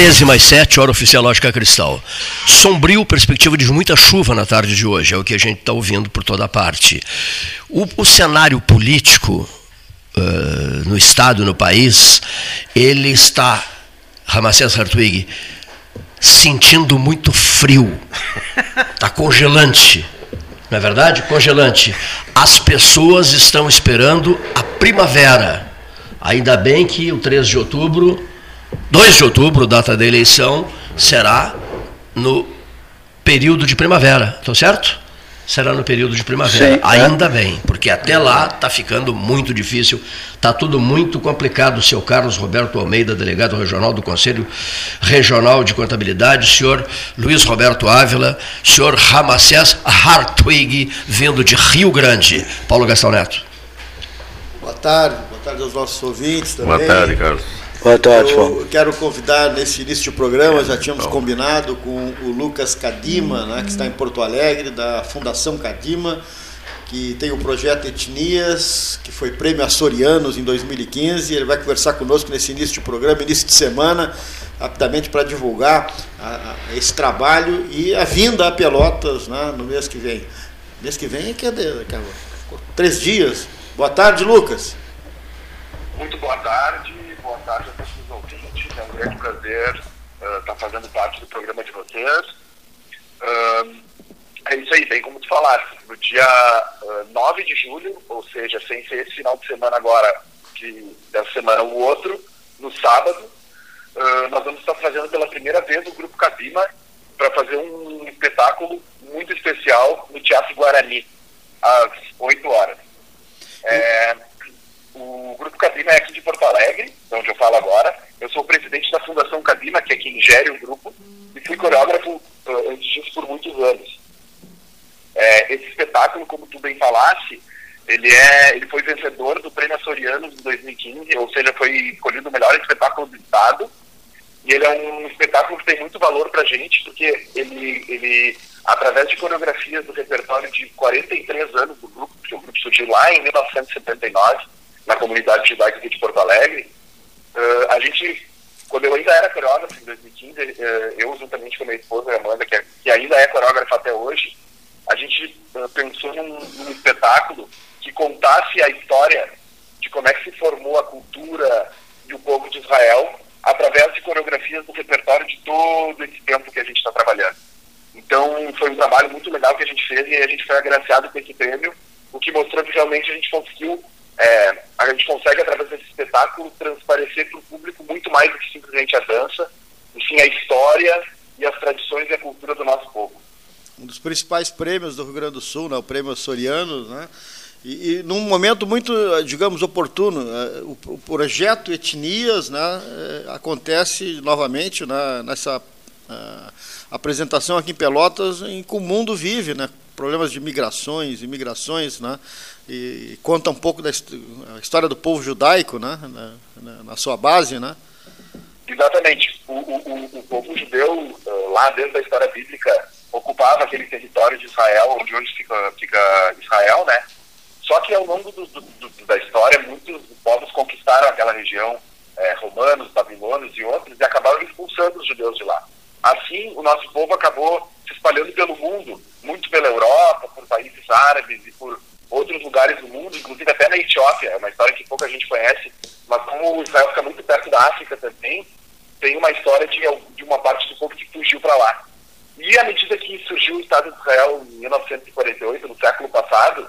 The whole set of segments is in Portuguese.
13 mais 7, hora oficial lógica cristal. Sombrio, perspectiva de muita chuva na tarde de hoje, é o que a gente está ouvindo por toda parte. O, o cenário político uh, no Estado, no país, ele está, Ramacés Hartwig, sentindo muito frio. Está congelante. Não é verdade? Congelante. As pessoas estão esperando a primavera. Ainda bem que o 13 de outubro 2 de outubro, data da eleição, será no período de primavera, estou certo? Será no período de primavera. Sim, Ainda é. bem, porque até lá está ficando muito difícil, está tudo muito complicado. O seu Carlos Roberto Almeida, delegado regional do Conselho Regional de Contabilidade, senhor Luiz Roberto Ávila, senhor Ramacés Hartwig, vindo de Rio Grande. Paulo Gastão Neto. Boa tarde, boa tarde aos nossos ouvintes também. Boa tarde, Carlos. Boa tarde, Eu quero convidar nesse início de programa, já tínhamos combinado com o Lucas Cadima, né, que está em Porto Alegre, da Fundação Cadima, que tem o projeto Etnias, que foi prêmio Açorianos em 2015. Ele vai conversar conosco nesse início de programa, início de semana, rapidamente para divulgar a, a, esse trabalho e a vinda a Pelotas né, no mês que vem. Mês que vem é que é, três dias. Boa tarde, Lucas. Muito boa tarde a todos os ouvintes. É um grande prazer estar uh, tá fazendo parte do programa de vocês. Uh, é isso aí, bem como tu falaste. No dia uh, 9 de julho, ou seja, sem ser esse final de semana agora, que dessa semana o outro, no sábado, uh, nós vamos estar fazendo pela primeira vez o Grupo Cabima para fazer um espetáculo muito especial no Teatro Guarani, às 8 horas. É, o Grupo Cabima é aqui de Porto Alegre, onde eu falo agora. Eu sou o presidente da Fundação Cabima, que é quem gere o grupo, e fui coreógrafo uh, antes disso por muitos anos. É, esse espetáculo, como tu bem falaste, ele, é, ele foi vencedor do Prêmio Açorianos em 2015, ou seja, foi escolhido o melhor espetáculo do Estado. E ele é um espetáculo que tem muito valor para a gente, porque ele, ele, através de coreografias do repertório de 43 anos do grupo, que o grupo surgiu lá em 1979, na comunidade judaica aqui de Porto Alegre, uh, a gente, quando eu ainda era coreógrafo, em 2015, uh, eh, eu juntamente com a minha esposa, Amanda, que, é, que ainda é coreógrafa até hoje, a gente uh, pensou num, num, espetáculo que contasse a história de como é que se formou a cultura e o povo de Israel através de coreografias do repertório de todo esse tempo que a gente está trabalhando. Então, foi um trabalho muito legal que a gente fez e a gente foi agraciado com esse prêmio, o que mostrou que realmente a gente conseguiu é, a gente consegue, através desse espetáculo, transparecer para o público muito mais do que simplesmente a dança, e sim a história e as tradições e a cultura do nosso povo. Um dos principais prêmios do Rio Grande do Sul, né, o Prêmio Soriano, né? E, e, num momento muito, digamos, oportuno, é, o, o projeto Etnias né, é, acontece novamente né, nessa uh, apresentação aqui em Pelotas, em que o mundo vive, né, problemas de migrações, imigrações, né, e conta um pouco da história do povo judaico, né, na, na sua base, né? Exatamente. O, o, o, povo judeu, eh, lá dentro da história bíblica, ocupava aquele território de Israel, onde hoje fica, fica Israel, né? Só que ao longo do, do, do, da história, muitos povos conquistaram aquela região, é, romanos, babilônios e outros, e acabaram expulsando os judeus de lá. Assim, o nosso povo acabou se espalhando pelo mundo, muito pela Europa, por países árabes e por outros lugares do mundo, inclusive até na Etiópia, é uma história que pouca gente conhece, mas como Israel fica muito perto da África também, tem uma história de, de uma parte do povo que fugiu para lá. E à medida que surgiu o Estado de Israel em 1948, no século passado,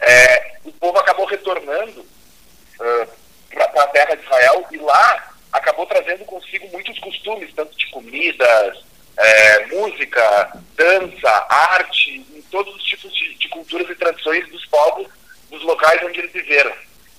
é, o povo acabou retornando uh, para a terra de Israel e lá acabou trazendo consigo muitos costumes, tanto de comidas, é, música, dança, arte, todos os tipos de, de, culturas e tradições dos povos dos locais onde eles viveram.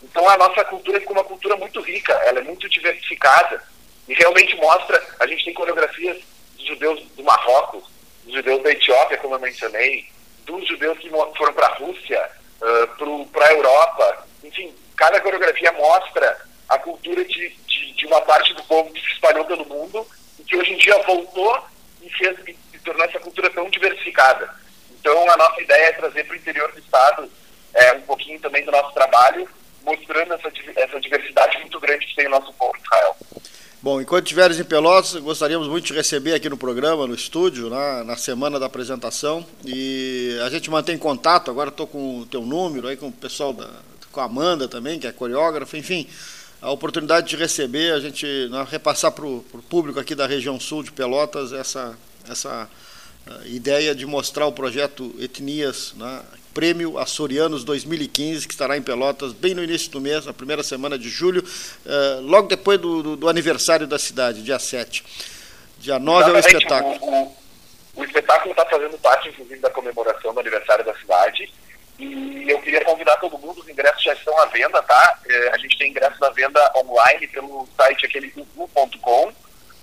Então a nossa cultura ficou uma cultura muito rica, ela é muito diversificada e realmente mostra, a gente tem coreografias dos judeus do Marrocos, dos judeus da Etiópia, como eu mencionei, dos judeus que foram para a Rússia, uh, para a Europa, enfim, cada coreografia mostra a cultura de, de, de, uma parte do povo que se espalhou pelo mundo e que hoje em dia voltou e fez e tornou essa cultura tão diversificada. Então, a nossa ideia é trazer para o interior do Estado é, um pouquinho também do nosso trabalho, mostrando essa, essa diversidade muito grande que tem o nosso povo Israel. Bom, enquanto estiveres em Pelotas, gostaríamos muito de receber aqui no programa, no estúdio, na, na semana da apresentação. E a gente mantém contato, agora estou com o teu número aí, com o pessoal da. com a Amanda também, que é coreógrafa, enfim. A oportunidade de receber, a gente né, repassar para o público aqui da região sul de Pelotas essa, essa ideia de mostrar o projeto Etnias, né, Prêmio Açorianos 2015, que estará em Pelotas bem no início do mês, na primeira semana de julho, uh, logo depois do, do, do, aniversário da cidade, dia 7. Dia 9 é o espetáculo. O, o, o espetáculo está fazendo parte, inclusive, da comemoração do aniversário da cidade. E eu queria convidar todo mundo, os ingressos já estão à venda, tá? É, a gente tem ingressos à venda online pelo site aquele uvu.com,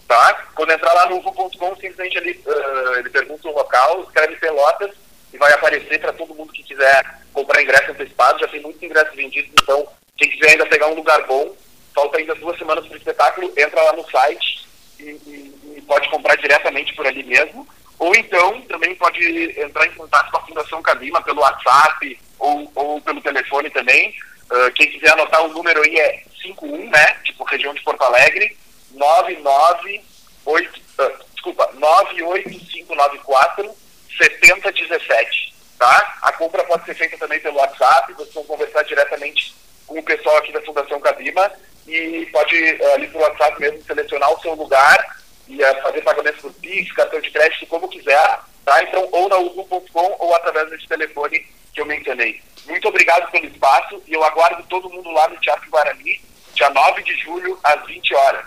tá? Quando entrar lá no uvu.com, simplesmente ele, uh, ele pergunta o local, escreve Pelotas e vai aparecer para todo mundo que quiser comprar ingresso antecipado. Já tem muitos ingressos vendidos, então quem quiser ainda pegar um lugar bom, falta ainda duas semanas para o espetáculo, entra lá no site e, e, e, pode comprar diretamente por ali mesmo. Ou então também pode entrar em contato com a Fundação Cadima pelo WhatsApp ou, ou pelo telefone também. Uh, quem quiser anotar o número aí é 51, né? Tipo região de Porto Alegre, 998, uh, desculpa, 98594 7017, tá? A compra pode ser feita também pelo WhatsApp, vocês vão conversar diretamente com o pessoal aqui da Fundação Cadima e pode, eh, ali pelo WhatsApp mesmo, selecionar o seu lugar e uh, fazer pagamento por Pix, cartão de crédito, como quiser, tá? Então, ou na ubu.com ou através desse telefone que eu mencionei. Muito obrigado pelo espaço e eu aguardo todo mundo lá no Teatro Guarani, dia 9 de julho, às 20 horas.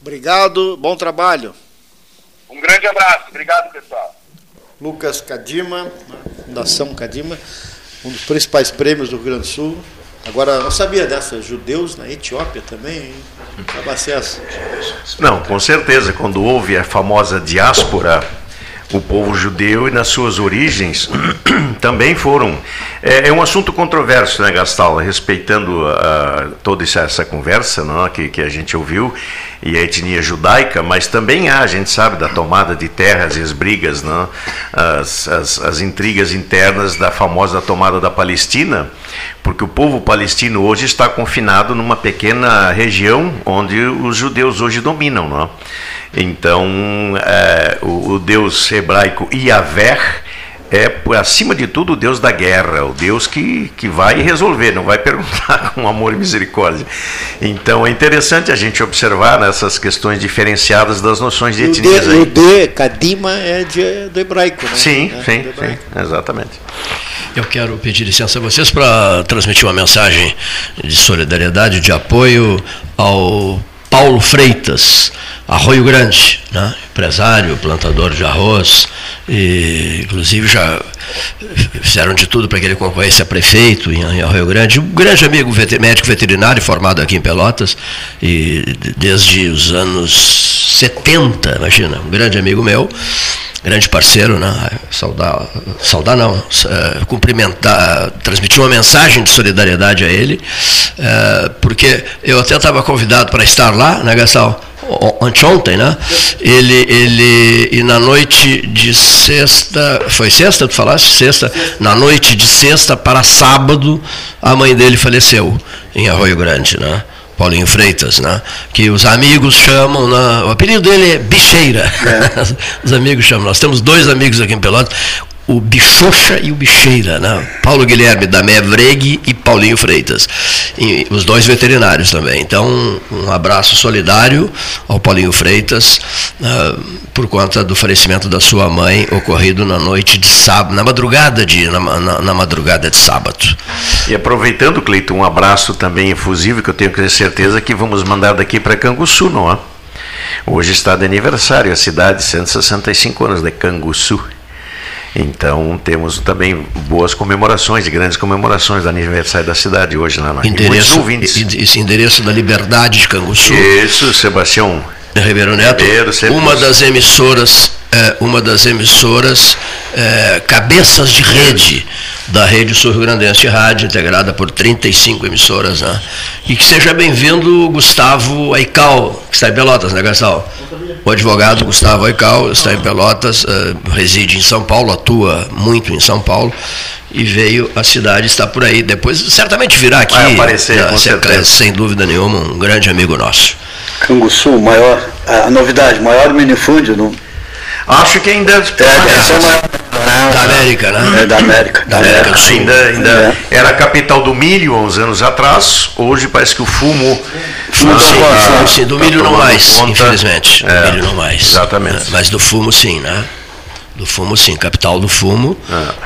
Obrigado, bom trabalho. Um grande abraço, obrigado pessoal. Lucas Cadima, Fundação Cadima, um dos principais prêmios do Rio Grande do Sul. Agora, não sabia dessa, judeus na Etiópia também, hein? Não, com certeza, quando houve a famosa diáspora, o povo judeu e nas suas origens também foram. É, é, um assunto controverso, né, Gastal? Respeitando uh, toda essa conversa não, que, que a gente ouviu e a etnia judaica, mas também há, a gente sabe, da tomada de terras e as brigas, não? As, as, as intrigas internas da famosa tomada da Palestina, porque o povo palestino hoje está confinado numa pequena região onde os judeus hoje dominam. Não? Então, é, o, o Deus hebraico Yahvé é, acima de tudo, o Deus da guerra, o Deus que, que vai resolver, não vai perguntar com amor e misericórdia. Então é interessante a gente observar nessas questões diferenciadas das noções de etnias. O D, Kadima é de, do hebraico, né? Sim, é, sim, sim, exatamente. Eu quero pedir licença a vocês para transmitir uma mensagem de solidariedade, de apoio ao Paulo Freitas, Arroio Grande, né? empresário, plantador de arroz, e inclusive já fizeram de tudo para que ele concorresse a prefeito em, Arroio Grande. Um grande amigo médico veterinário formado aqui em Pelotas, e desde os anos 70, imagina, um grande amigo meu grande parceiro, né? Saudar, saudar não, uh, cumprimentar, transmitir uma mensagem de solidariedade a ele, uh, porque eu até estava convidado para estar lá, né, Gastão? Anteontem, né? Ele, ele, e na noite de sexta, foi sexta, tu falaste? Sexta, na noite de sexta para sábado, a mãe dele faleceu em Arroio Grande, né? Paulinho Freitas, né? que os amigos chamam, né? o apelido dele é Bicheira, é. os amigos chamam, nós temos dois amigos aqui em Pelotas, o Bichocha e o Bicheira, né? Paulo Guilherme da Mevregue e Paulinho Freitas, e os dois veterinários também. Então, um abraço solidário ao Paulinho Freitas uh, por conta do falecimento da sua mãe ocorrido na noite de sábado, na madrugada de na, na, na madrugada de sábado. E aproveitando, Cleiton, um abraço também efusivo que eu tenho que ter certeza que vamos mandar daqui para Canguçu, não é? Hoje está de aniversário a cidade, 165 anos de Canguçu. Então temos também boas comemorações, grandes comemorações do aniversário da cidade hoje lá na endereço, Esse endereço da Liberdade de Canguçu. Isso, Sebastião. Ribeiro Neto, Ribeiro, uma das emissoras é, uma das emissoras é, cabeças de rede da rede sul-grandense de rádio, integrada por 35 emissoras. Né? E que seja bem-vindo Gustavo Aical, que está em Pelotas, né, Gastal? O advogado Gustavo Aical está em Pelotas, uh, reside em São Paulo, atua muito em São Paulo e veio à cidade, está por aí. Depois certamente virá aqui, Vai aparecer, uh, sem, sem dúvida nenhuma, um grande amigo nosso. Canguçu, maior, a novidade, maior minifúndio no, Acho que ainda. É, é, da América, né? É da América. Da América do Sul. Ainda, ainda é. era a capital do milho há uns anos atrás. Hoje parece que o fumo. fumo sim, tá, sim, do milho tá não mais, conta. infelizmente. É, do milho não mais. Exatamente. Mas do fumo sim, né? Do fumo sim, capital do fumo.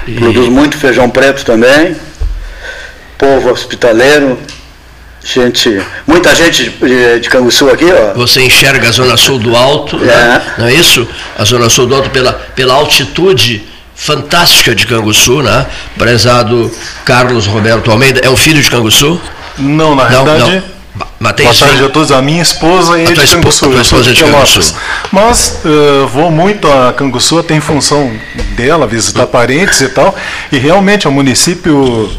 E... Produz muito feijão preto também. Povo hospitaleiro, gente, muita gente de, de Canguçu aqui, ó. Você enxerga a zona sul do alto, né? é. né? não é isso? A zona sul do alto pela, pela altitude fantástica de Canguçu, né? Prezado Carlos Roberto Almeida, é o filho de Canguçu? Não, na não, verdade. Não. Matei Boa tarde a todos. A minha esposa é de Canguçu. A esposa é de Canguçu. Mas uh, vou muito a Canguçu, tem função dela, visitar parentes e tal. E realmente é um município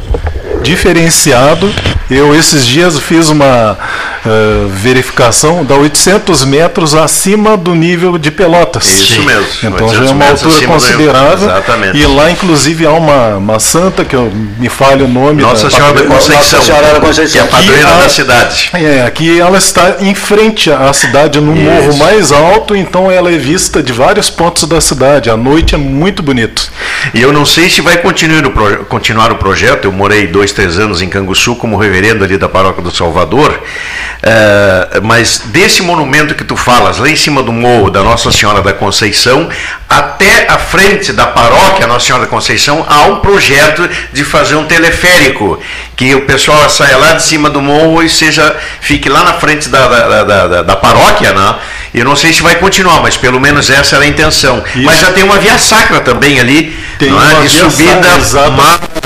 diferenciado. Eu esses dias fiz uma uh, verificação, dá 800 metros acima do nível de Pelotas. Isso mesmo. Então já é uma altura considerável. Exatamente. E lá inclusive há uma, uma santa, que eu me falho o nome. Nossa da, Senhora da Conceição. Nossa Senhora da Conceição. Que é a padroeira da cidade. É, aqui ela está em frente à cidade, no morro mais alto, então ela é vista de vários pontos da cidade. À noite é muito bonito. E eu não sei se vai continuar o, continuar o projeto, eu morei dois, três anos em Canguçu como reverendo ali da paróquia do Salvador, uh, mas desse monumento que tu falas, lá em cima do morro da Nossa Senhora da Conceição, até a frente da paróquia Nossa Senhora da Conceição, há um projeto de fazer um teleférico, que o pessoal saia lá de cima do morro e seja, fique lá na frente da, da, da, da, da paróquia, né? Eu não sei se vai continuar, mas pelo menos essa era a intenção. Isso. Mas já tem uma via sacra também ali, tem não é? de subida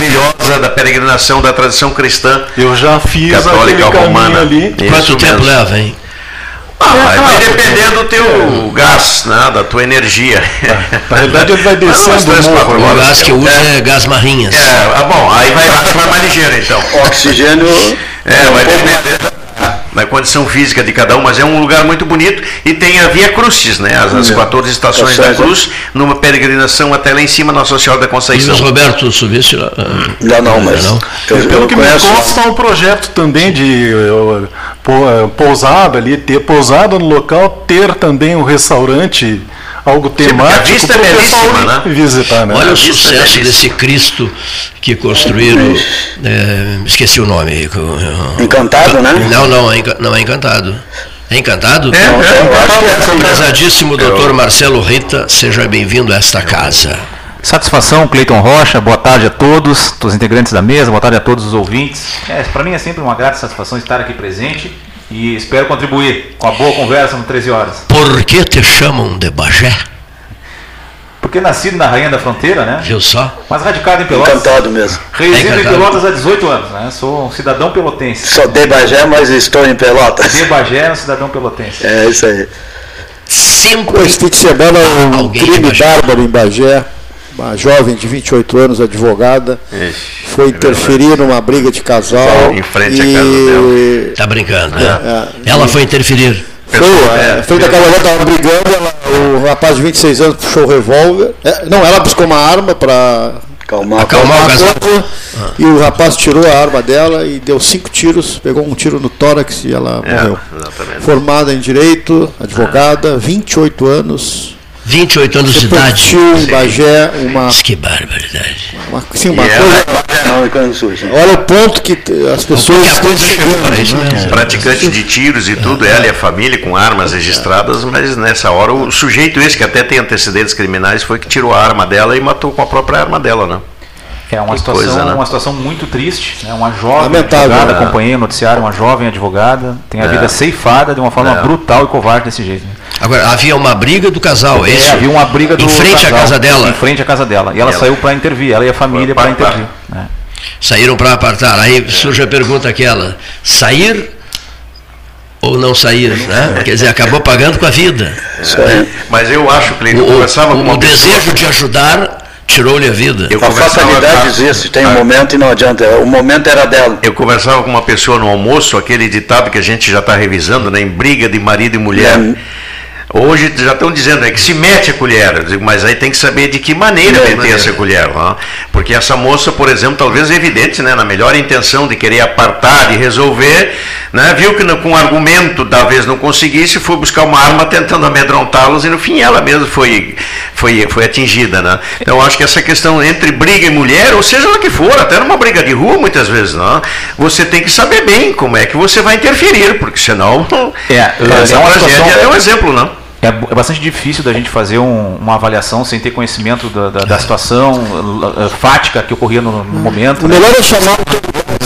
maravilhosa da peregrinação da tradição cristã. Eu já fiz católica romana ali. Quanto tempo leva, hein? Ah, vai, vai dependendo do teu é. gás, né, da tua energia. Na realidade ele vai descendo O gás que eu uso é, é gás marrinhas. É, ah, bom, aí vai, vai mais ligeiro então. Oxigênio. É, vai depender na condição física de cada um, mas é um lugar muito bonito e tem a Via Crucis, né? As, as 14 é. estações da Cruz, numa peregrinação até lá em cima, Nossa Senhora da Conceição. E o Roberto subisse lá? Não, não, mas. Não. Eu, Pelo eu que conheço... me consta, há um projeto também de eu, pousada ali, ter pousada no local, ter também um restaurante algo temático. Sim, a vista é belíssima, né? Visitar, né? Olha a o sucesso é desse Cristo que construíram. É, esqueci o nome. Encantado, né? Não, não, é não é encantado. É encantado? É, é, é, é Prezadíssimo doutor Marcelo Rita, seja bem-vindo a esta casa. Satisfação, Cleiton Rocha, boa tarde a todos, os integrantes da mesa, boa tarde a todos os ouvintes. É, Para mim é sempre uma grata satisfação estar aqui presente e espero contribuir com a boa conversa no 13 horas. Por que te chamam de Bagé? Porque nascido na Rainha da Fronteira, né? Viu só? Mas radicado em Pelotas. Encantado mesmo. Resido é em Pelotas há 18 anos, né? Sou um cidadão pelotense. Sou de Bagé, mas estou em Pelotas. De Bagé, um cidadão pelotense. É isso aí. Cinco. Esse fim de semana um crime bárbaro em Bagé uma jovem de 28 anos, advogada, Ixi, foi é interferir é numa briga de casal. Em frente e... à casa dela. Tá brincando, né? É, é, ela foi interferir. Foi, é, é, frente da casa dela estava brigando, ela, o rapaz de 26 anos puxou o revólver. É, não, ela buscou uma arma para acalmar, acalmar, a coisa, ah. e o rapaz tirou a arma dela e deu cinco tiros, pegou um tiro no tórax e ela morreu. Exatamente. Formada em direito, advogada, 28 anos 28 anos de idade. em Bagé uma. Que barbaridade. Uma, sim, uma coisa. Olha o ponto que as pessoas estão chegando. Né? Praticante de tiros e tudo, ela e a família com armas registradas, mas nessa hora o sujeito esse, que até tem antecedentes criminais, foi que tirou a arma dela e matou com a própria arma dela, né? É uma situação, coisa, né? uma situação muito triste. Né? Uma jovem Lamentável, advogada, né? acompanhei o noticiário, uma jovem advogada, tem a é. vida ceifada de uma forma é. brutal e covarde desse jeito. Né? Agora, havia uma briga do casal, é, é havia uma briga do Em frente casal, à casa dela? Em frente à casa dela. E ela, ela. saiu para intervir, ela e a família para intervir. Né? Saíram para apartar. Aí surge a pergunta aquela, sair ou não sair, né? Quer dizer, acabou pagando com a vida. É, mas eu acho, que eu conversava o, com uma o desejo de ajudar tirou-lhe a vida. Eu a fatalidade existe, tem um momento e não adianta. O momento era dela. Eu conversava com uma pessoa no almoço, aquele ditado que a gente já está revisando, né, em briga de marido e mulher. É. Hoje já estão dizendo é que se mete a colher, digo, mas aí tem que saber de que maneira é, meter maneira. essa colher. Não? Porque essa moça, por exemplo, talvez é evidente, né, na melhor intenção de querer apartar, de resolver, né, viu que com argumento talvez não conseguisse, foi buscar uma arma tentando amedrontá-los e no fim ela mesma foi, foi, foi atingida. Né? Então acho que essa questão entre briga e mulher, ou seja lá que for, até numa briga de rua muitas vezes, não, você tem que saber bem como é que você vai interferir, porque senão é, essa é uma tragédia é um exemplo, não? É, é, bastante difícil da gente fazer um, uma avaliação sem ter conhecimento da, da, da situação fática que ocorria no, no momento. O né? melhor é chamar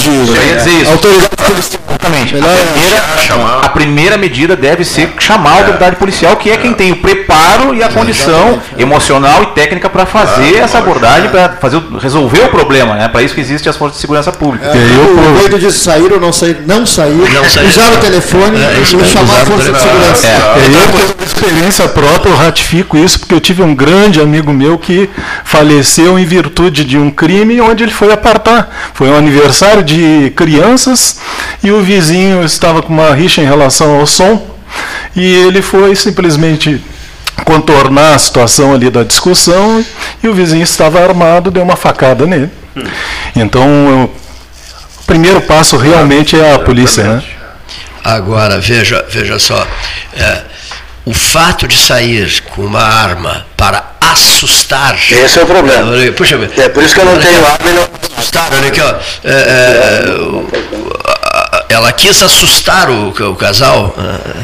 de, eu ia dizer isso. autoridade policial. Exatamente. A primeira, a primeira, medida deve ser chamar a autoridade policial, que é quem tem o preparo e a condição emocional e técnica para fazer essa abordagem, para fazer resolver o problema. Né? Para isso que existem as forças de segurança pública. É, o Pedro disse sair ou não sair, não sair, não sair. usar o telefone é, e chamar a força de segurança. É. Eu, experiência própria, eu ratifico isso, porque eu tive um grande amigo meu que faleceu em virtude de um crime onde ele foi apartar. Foi um aniversário de crianças e o vizinho estava com uma rixa em relação ao som e ele foi simplesmente contornar a situação ali da discussão e o vizinho estava armado, deu uma facada nele. Então, o primeiro passo realmente é a polícia, né? Agora, veja, veja só, é, o fato de sair com uma arma para assustar. Esse é o problema. Puxa, é por isso que eu não tenho arma e não. Assustar, olha aqui, ó. É, é, ela quis assustar o, o casal.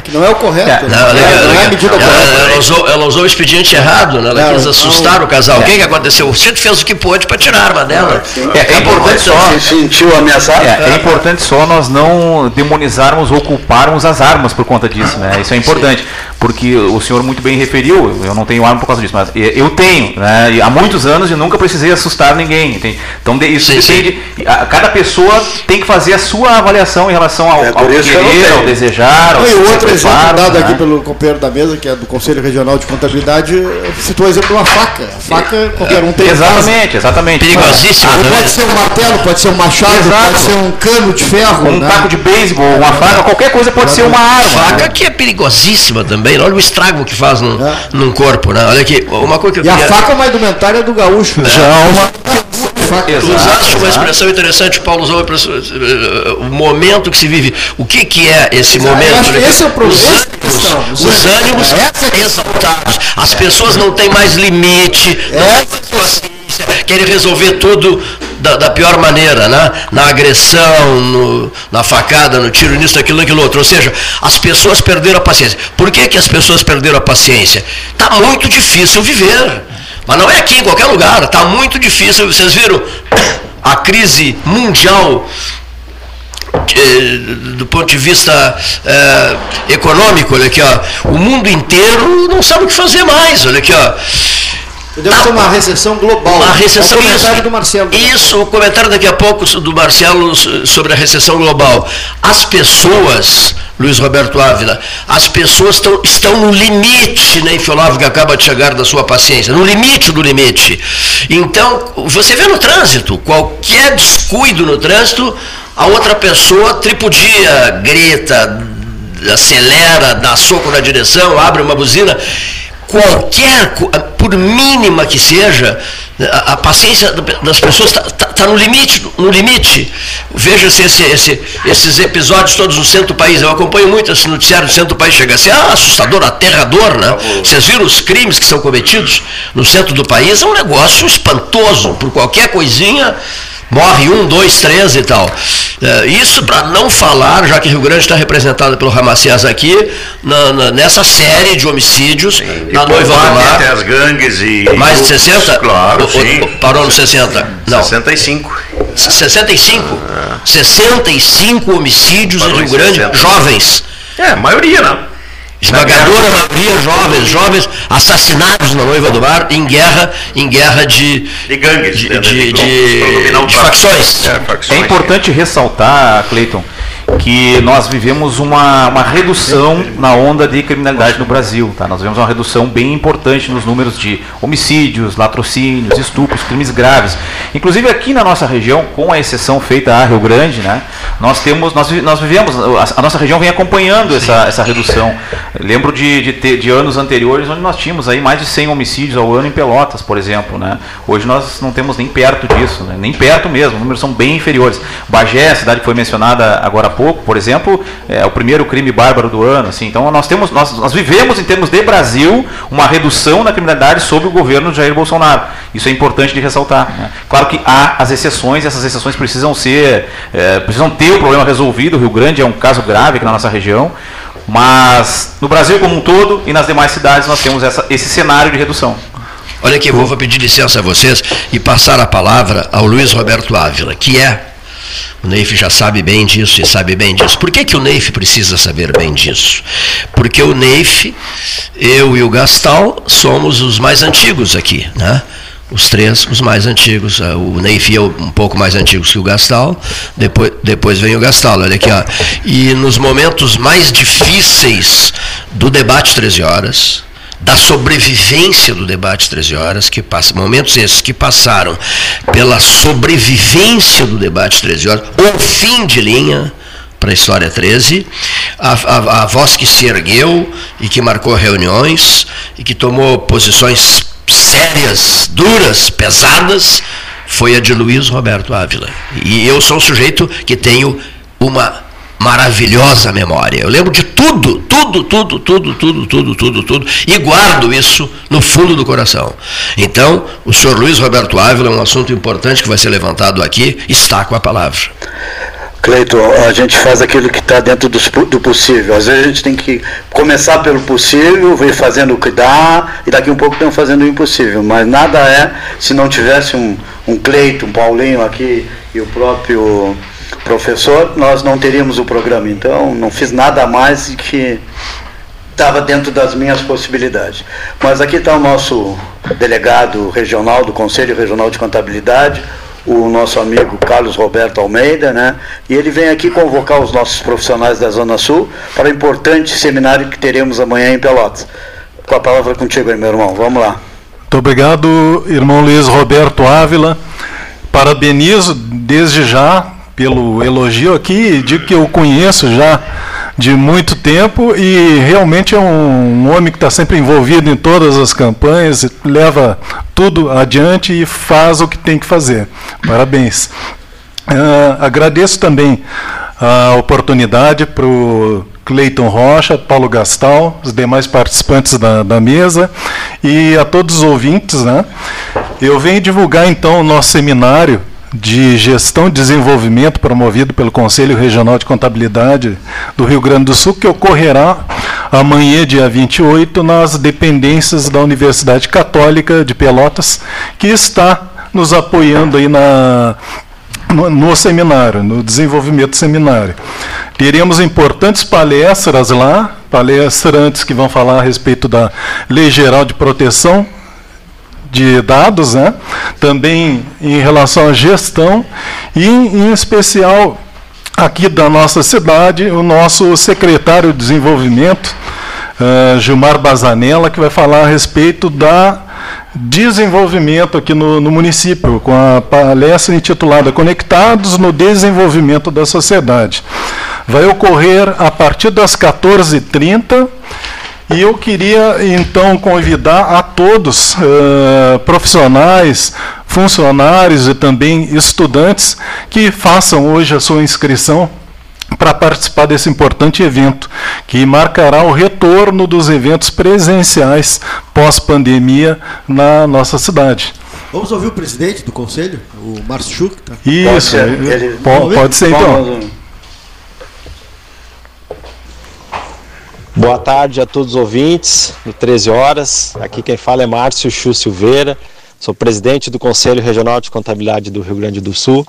Que não é o correto. É, não, ela, não, é a medida ela, correta. Ela usou, ela usou o expediente errado, né? ela não, quis assustar não, o casal. O que, que aconteceu? O centro fez o que pôde para tirar a arma dela. É, é importante só. Se sentiu ameaçado? É, é importante só nós não demonizarmos ou culparmos as armas por conta disso, né? Isso é importante. Porque o senhor muito bem referiu, eu não tenho arma por causa disso, mas eu tenho, né? há muitos anos e nunca precisei assustar ninguém. Entende? Então isso sim, depende. Sim. Cada pessoa tem que fazer a sua avaliação em relação ao, é, ao querer, ao desejar. Ao e outro exemplo dado né? aqui pelo companheiro da mesa, que é do Conselho Regional de Contabilidade, citou o exemplo de uma faca. A faca qualquer um tem. Exatamente, exatamente. Perigosíssima. Ah, pode ser um martelo, pode ser um machado, Exato. pode ser um cano de ferro. Um né? taco de beisebol, uma faca, qualquer coisa pode ser uma arma. Faca que é perigosíssima também. Olha o estrago que faz no, é. num corpo. Né? Olha aqui, uma coisa que eu E queria... a faca mais indumentária do gaúcho. Já é uma Tu usaste uma expressão interessante, Paulo usou o momento que se vive. O que, que é esse momento? esse é o problema. Os ânimos, os ânimos é exaltados. As pessoas não têm mais limite, não têm mais paciência, querem resolver tudo da, da, pior maneira, né? na agressão, no, na facada, no tiro, nisso, naquilo, naquilo outro. Ou seja, as pessoas perderam a paciência. Por que, que as pessoas perderam a paciência? Está muito difícil viver. Mas não é aqui, em qualquer lugar. Está muito difícil. Vocês viram a crise mundial do ponto de vista é, econômico, olha aqui, ó, o mundo inteiro não sabe o que fazer mais, olha aqui, ó. Deve ser uma recessão global. Uma recessão. É o comentário do Marcelo. Isso, o comentário daqui a pouco do Marcelo sobre a recessão global. As pessoas, Luiz Roberto Ávila, as pessoas tão, estão no limite, né, Infiolavo, que acaba de chegar da sua paciência, no limite do limite. Então, você vê no trânsito, qualquer descuido no trânsito, a outra pessoa tripudia, grita, acelera, dá soco na direção, abre uma buzina qualquer, por mínima que seja, a, a paciência das pessoas está tá, tá no limite, no limite. Veja-se esse, esse, esses episódios todos no centro do país. Eu acompanho muito esse noticiário do centro do país. Chega a ser ah, assustador, aterrador, né? Vocês viram os crimes que são cometidos no centro do país? É um negócio espantoso. Por qualquer coisinha, morre um, dois, três e tal. É, isso para não falar, já que Rio Grande está representado pelo Ramacias aqui, na, na, nessa série de homicídios sim, na Noiva do Mar. Até as gangues e. Mais de 60? Claro. O, sim. parou no 60? Não. 65. 65? Ah. 65 homicídios parou em Rio Grande, 60. jovens. É, a maioria, não. Esmagadora maioria jovens, jovens assassinados na noiva do mar em guerra, em guerra de, de gangues, de, de, de, de facções. É, facções. É importante ressaltar, Cleiton, que nós vivemos uma, uma redução na onda de criminalidade no Brasil. Tá? Nós vivemos uma redução bem importante nos números de homicídios, latrocínios, estupros, crimes graves. Inclusive aqui na nossa região, com a exceção feita a Rio Grande, né, nós temos, nós, nós vivemos, a, nossa região vem acompanhando essa, essa redução. lembro de, de, ter, de anos anteriores onde nós tínhamos aí mais de 100 homicídios ao ano em Pelotas, por exemplo. Né? Hoje nós não temos nem perto disso, né? nem perto mesmo, os números são bem inferiores. Bagé, a cidade que foi mencionada agora há pouco, por exemplo, é o primeiro crime bárbaro do ano. Assim. Então nós temos, nós, nós vivemos em termos de Brasil uma redução na criminalidade sob o governo de Jair Bolsonaro. Isso é importante de ressaltar. Né? Claro que há as exceções, e essas exceções precisam ser, é, precisam ter o problema resolvido. O Rio Grande é um caso grave aqui na nossa região. Mas no Brasil como um todo e nas demais cidades nós temos essa, esse cenário de redução. Olha aqui, vou pedir licença a vocês e passar a palavra ao Luiz Roberto Ávila, que é o Neif já sabe bem disso e sabe bem disso. Por que, que o Neif precisa saber bem disso? Porque o Neif, eu e o Gastal somos os mais antigos aqui, né? Os três, os mais antigos. Ah, o Neif é um pouco mais antigos que o Gastal, depois, depois vem o Gastal, olha aqui, ó. E nos momentos mais difíceis do debate 13 horas, da sobrevivência do debate 13 horas, que passa, momentos esses que passaram pela sobrevivência do debate 13 horas, ou fim de linha para a história 13, a, a, a voz que se ergueu e que marcou reuniões e que tomou posições sérias, duras, pesadas, foi a de Luiz Roberto Ávila. E eu sou um sujeito que tenho uma maravilhosa memória. Eu lembro de tudo, tudo, tudo, tudo, tudo, tudo, tudo, tudo, e guardo isso no fundo do coração. Então, o senhor Luiz Roberto Ávila é um assunto importante que vai ser levantado aqui, está com a palavra. Cleiton, a gente faz aquilo que está dentro do, do, possível. Às vezes a gente tem que começar pelo possível, ir fazendo o que dá, e daqui um pouco estamos fazendo o impossível. Mas nada é se não tivesse um, um Cleiton, um Paulinho aqui e o próprio professor, nós não teríamos o programa. Então, não fiz nada mais que estava dentro das minhas possibilidades. Mas aqui está o nosso delegado regional do Conselho Regional de Contabilidade, o nosso amigo Carlos Roberto Almeida, né? E ele vem aqui convocar os nossos profissionais da Zona Sul para o importante seminário que teremos amanhã em Pelotas. Com a palavra contigo aí, meu irmão. Vamos lá. Muito obrigado, irmão Luiz Roberto Ávila. Parabenizo desde já pelo elogio aqui, digo que eu conheço já de muito tempo e realmente é um, um homem que está sempre envolvido em todas as campanhas, leva tudo adiante e faz o que tem que fazer. Parabéns. Uh, agradeço também a oportunidade para o Cleiton Rocha, Paulo Gastal, os demais participantes da, da, mesa e a todos os ouvintes. Né? Eu venho divulgar então o nosso seminário de Gestão e Desenvolvimento promovido pelo Conselho Regional de Contabilidade do Rio Grande do Sul, que ocorrerá amanhã, dia 28, nas dependências da Universidade Católica de Pelotas, que está nos apoiando aí na, no, no seminário, no desenvolvimento do seminário. Teremos importantes palestras lá, palestrantes que vão falar a respeito da Lei Geral de Proteção de dados, né? também em relação à gestão e, em especial, aqui da nossa cidade, o nosso secretário de Desenvolvimento, uh, Gilmar Bazanella, que vai falar a respeito da desenvolvimento aqui no, no, município, com a palestra intitulada Conectados no Desenvolvimento da Sociedade. Vai ocorrer a partir das 14h30 e eu queria então convidar a todos, uh, profissionais, funcionários e também estudantes, que façam hoje a sua inscrição para participar desse importante evento, que marcará o retorno dos eventos presenciais pós-pandemia na nossa cidade. Vamos ouvir o presidente do conselho, o Márcio Schuch. Tá? Isso, pode ser, ele, pode, pode ser então. Boa tarde a todos os ouvintes do 13 Horas. Aqui quem fala é Márcio Chu Silveira, sou presidente do Conselho Regional de Contabilidade do Rio Grande do Sul.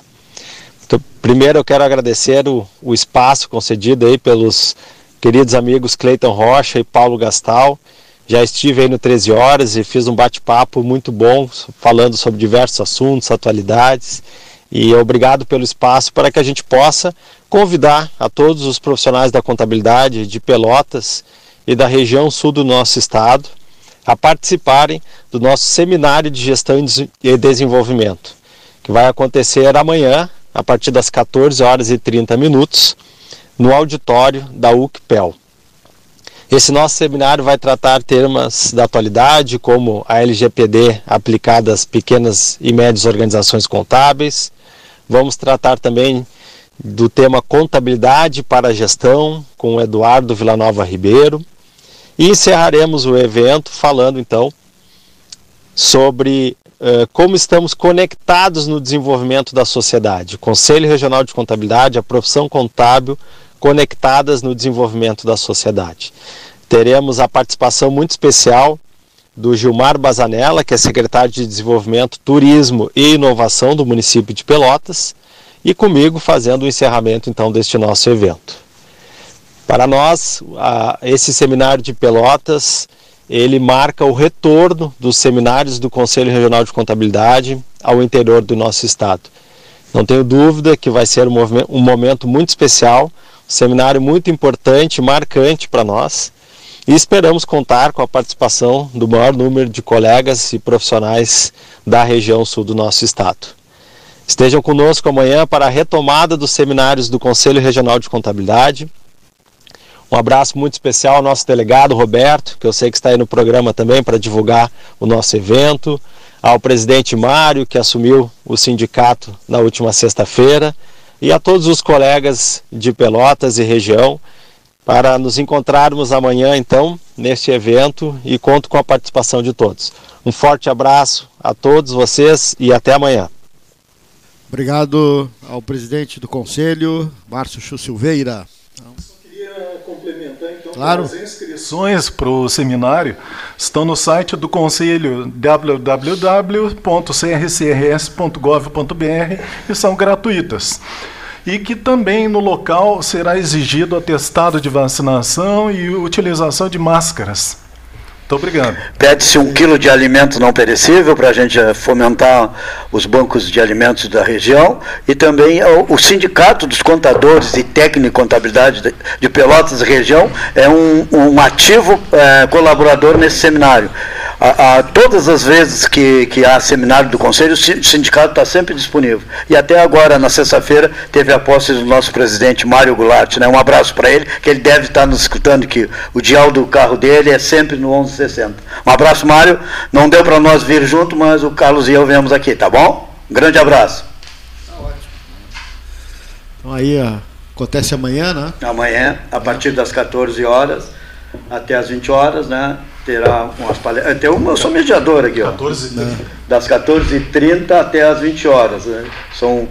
Então, primeiro eu quero agradecer o, o, espaço concedido aí pelos queridos amigos Cleiton Rocha e Paulo Gastal. Já estive aí no 13 Horas e fiz um bate-papo muito bom falando sobre diversos assuntos, atualidades E obrigado pelo espaço para que a gente possa convidar a todos os profissionais da contabilidade de Pelotas e da região sul do nosso estado a participarem do nosso seminário de gestão e desenvolvimento, que vai acontecer amanhã, a partir das 14 horas e 30 minutos, no auditório da UCPEL. Esse nosso seminário vai tratar temas da atualidade, como a LGPD aplicada às pequenas e médias organizações contábeis. Vamos tratar também do tema contabilidade para gestão com Eduardo Villanova Ribeiro. E encerraremos o evento falando então sobre uh, como estamos conectados no desenvolvimento da sociedade. Conselho Regional de Contabilidade, a profissão contábil conectadas no desenvolvimento da sociedade. Teremos a participação muito especial do Gilmar Bazanella, que é secretário de Desenvolvimento, Turismo e Inovação do município de Pelotas, e comigo fazendo o encerramento então deste nosso evento. Para nós, esse seminário de Pelotas, ele marca o retorno dos seminários do Conselho Regional de Contabilidade ao interior do nosso estado. Não tenho dúvida que vai ser um momento muito especial, um seminário muito importante, marcante para nós. E esperamos contar com a participação do maior número de colegas e profissionais da região sul do nosso estado. Estejam conosco amanhã para a retomada dos seminários do Conselho Regional de Contabilidade. Um abraço muito especial ao nosso delegado Roberto, que eu sei que está aí no programa também para divulgar o nosso evento, ao presidente Mário, que assumiu o sindicato na última sexta-feira, e a todos os colegas de Pelotas e região, para nos encontrarmos amanhã, então, neste evento e conto com a participação de todos. Um forte abraço a todos vocês e até amanhã. Obrigado ao presidente do Conselho, Márcio Chu Silveira. Só queria complementar então claro. as inscrições para o seminário estão no site do Conselho www.crcrs.gov.br e são gratuitas. E que também no local será exigido atestado de vacinação e utilização de máscaras. Muito obrigado. Pede-se um quilo de alimento não perecível para a gente eh, fomentar os bancos de alimentos da região e também o, o Sindicato dos Contadores e Técnico de Contabilidade de, de Pelotas região é um, um ativo é, colaborador nesse seminário. A, a, todas as vezes que, que há seminário do Conselho, o sindicato está sempre disponível. E até agora, na sexta-feira, teve a posse do nosso presidente Mário Goulart. Né? Um abraço para ele, que ele deve estar nos escutando, que o dial do carro dele é sempre no 1160. Um abraço, Mário. Não deu para nós vir junto, mas o Carlos e eu viemos aqui, tá bom? Um grande abraço. Tá ótimo. Então aí acontece amanhã, né? Amanhã, a partir das 14 horas até as 20 horas, né? Terá umas palestras. Tem uma, eu sou mediador aqui, ó. 14 Das 14h30 até as 20 horas. Né? São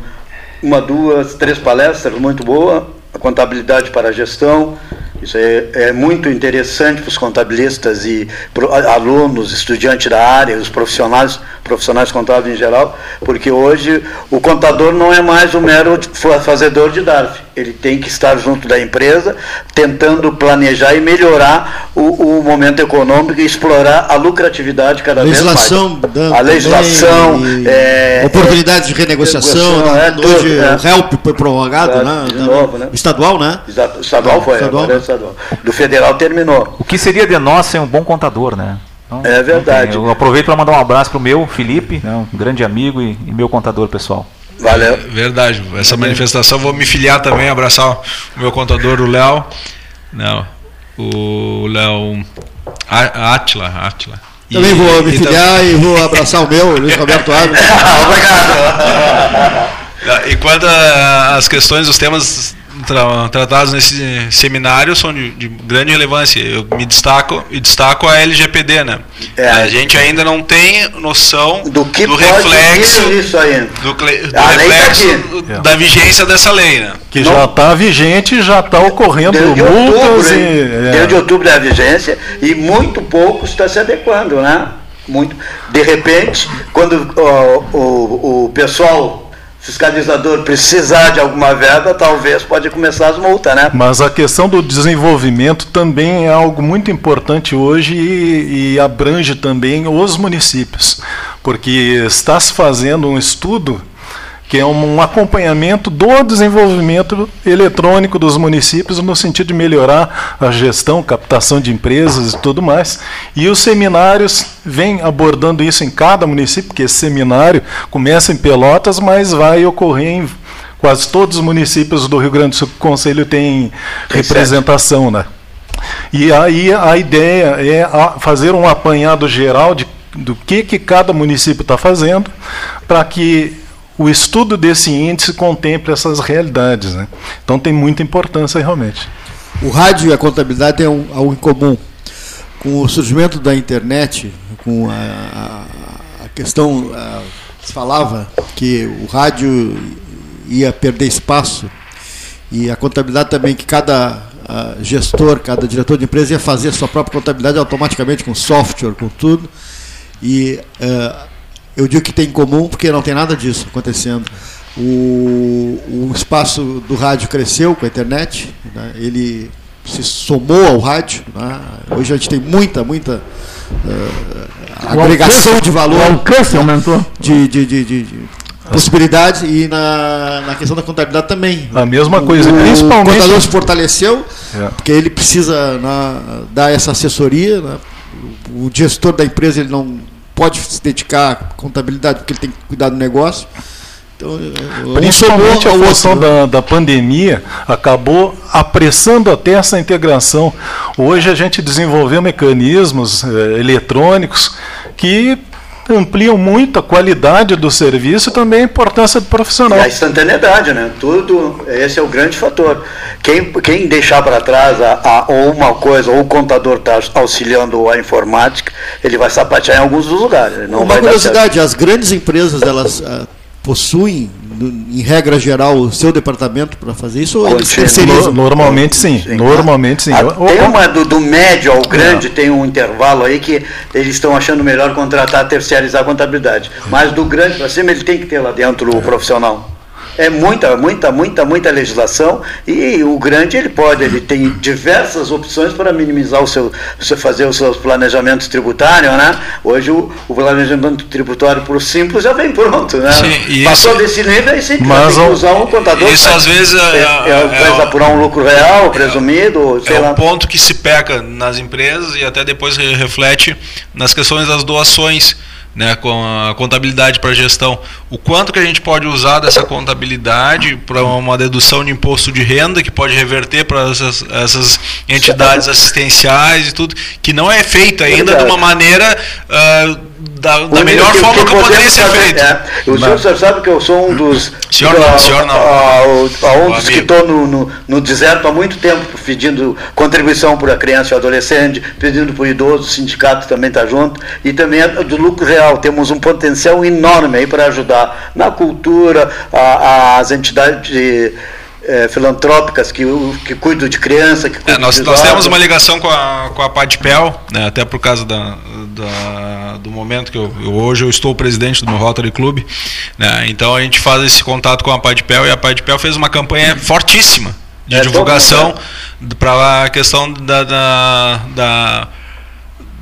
uma, duas, três palestras muito boas. A contabilidade para a gestão, isso é, é muito interessante para os contabilistas e pro, alunos, estudantes da área, os profissionais, profissionais contábeis em geral, porque hoje o contador não é mais um mero fazedor de DARF. Ele tem que estar junto da empresa, tentando planejar e melhorar o, o momento econômico e explorar a lucratividade cada legislação, vez mais. A legislação, é, oportunidades de renegociação. Né? É, hoje é. o HELP foi prorrogado, é, né? Novo, né? Estadual, né? Estadual foi, estadual. Né? Estadual. Do federal terminou. O que seria de nós sem um bom contador, né? Então, é verdade. Eu aproveito para mandar um abraço para o meu Felipe, né, um grande amigo e, e meu contador pessoal. Valeu. Verdade. Essa manifestação vou me filiar também, abraçar o meu contador, o Léo. Não. O Léo Atila, Atila. Também vou me filiar e vou abraçar o meu, Luiz Roberto Alves. Obrigado. E quanto às questões, os temas tra tratados nesse seminário são de, de, grande relevância. Eu me destaco e destaco a LGPD, né? É. A gente ainda não tem noção do, que do reflexo isso aí. do, do reflexo tá da vigência dessa lei, né? Que não, já está vigente, já está ocorrendo de multas outubro, e, é. de outubro da vigência e muito pouco está se adequando, né? Muito. De repente, quando o, o, o pessoal fiscalizador precisar de alguma verba, talvez pode começar as multas, né? Mas a questão do desenvolvimento também é algo muito importante hoje e, e abrange também os municípios, porque está se fazendo um estudo que é um acompanhamento do desenvolvimento eletrônico dos municípios no sentido de melhorar a gestão, captação de empresas e tudo mais. E os seminários vêm abordando isso em cada município, porque esse seminário começa em Pelotas, mas vai ocorrer em quase todos os municípios do Rio Grande do Sul que o Conselho tem representação. Né? E aí a ideia é fazer um apanhado geral de, do que, que cada município está fazendo, para que o estudo desse índice contemple essas realidades. Né? Então tem muita importância realmente. O rádio e a contabilidade têm algo em comum. Com o surgimento da internet, com a, a, questão, a, se falava que o rádio ia perder espaço e a contabilidade também, que cada gestor, cada diretor de empresa ia fazer a sua própria contabilidade automaticamente com software, com tudo. E uh, eu digo que tem em comum porque não tem nada disso acontecendo. O, o espaço do rádio cresceu com a internet, né? ele se somou ao rádio. Né? Hoje a gente tem muita, muita uh, agregação de valor. O alcance aumentou. De, de, de, de, de possibilidades e na, na questão da contabilidade também. A mesma coisa, o, principalmente. O contador se fortaleceu, é. porque ele precisa na, dar essa assessoria. Né? O gestor da empresa ele não pode se dedicar à contabilidade porque ele tem que cuidar do negócio. Então, Principalmente a função da, da pandemia acabou apressando até essa integração. Hoje a gente desenvolveu mecanismos eh, eletrônicos que ampliam muito a qualidade do serviço e também a importância do profissional. E a instantaneidade, né? Tudo, esse é o grande fator. Quem, quem deixar para trás a, a, ou uma coisa, ou o contador está auxiliando a informática, ele vai sapatear em alguns dos lugares. Não uma curiosidade, as grandes empresas, elas uh, possuem em regra geral, o seu departamento para fazer isso? Ou eles terceirizam? Normalmente sim. sim. Normalmente sim. Tem uma do, do médio ao grande, tem um intervalo aí que eles estão achando melhor contratar, terceirizar a contabilidade. Mas do grande para cima, ele tem que ter lá dentro o profissional. É muita, muita, muita, muita legislação e o grande ele pode, ele tem diversas opções para minimizar o seu, você fazer os seus planejamentos tributários, né? Hoje o, o planejamento tributário por simples já vem pronto, né? Sim, Passou desse nível e sempre Mas, tem que usar um contador. Isso às vezes é, é, é, é apurar um lucro real, presumido, é, é um ponto que se peca nas empresas e até depois reflete nas questões das doações né, com a contabilidade para gestão, o quanto que a gente pode usar dessa contabilidade para uma dedução de imposto de renda que pode reverter para essas, essas, entidades assistenciais e tudo, que não é feito ainda de uma maneira uh, da, da melhor que, forma que, que poderia ser feito. É. O senhor, senhor sabe que eu sou um dos. Senhor não, senhor não. A, a, um dos que estou no, no, no, deserto há muito tempo pedindo contribuição para a criança e adolescente, pedindo para o idoso, o sindicato também está junto, e também do lucro real. Temos um potencial enorme aí para ajudar na cultura, a, as entidades. De, é, filantrópicas que, que cuidam de criança. Que é, nós, nós temos uma ligação com a, com a Padpel, né, até por causa da, da, do momento que eu, eu, hoje eu estou presidente do meu Rotary Club. Né, então a gente faz esse contato com a Padpel e a Padpel fez uma campanha fortíssima de é, divulgação para a questão da, da, da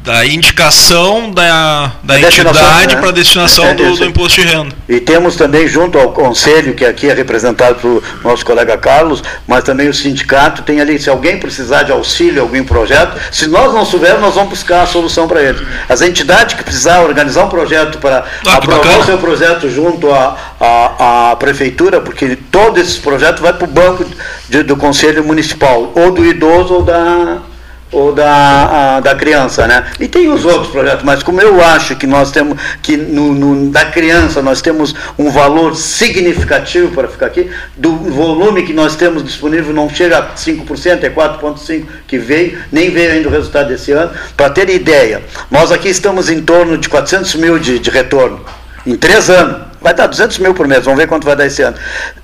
da indicação da, da entidade né? para a destinação é, do, do, imposto de renda. E temos também, junto ao conselho, que aqui é representado pelo nosso colega Carlos, mas também o sindicato, tem ali, se alguém precisar de auxílio, algum projeto, se nós não soubermos, nós vamos buscar a solução para ele. As entidades que precisar organizar um projeto para ah, aprovar o seu projeto junto à, à, à, prefeitura, porque todo esse projeto vai para o banco de, do conselho municipal, ou do idoso ou da ou da, a, da criança, né? E tem os outros projetos, mas como eu acho que nós temos que no, no, da criança nós temos um valor significativo para ficar aqui, do volume que nós temos disponível não chega a 5%, é 4,5% que veio, nem veio ainda o resultado desse ano. Para ter ideia, nós aqui estamos em torno de 400 mil de, de retorno, em três anos. Vai dar 200 mil por mês, vamos ver quanto vai dar esse ano.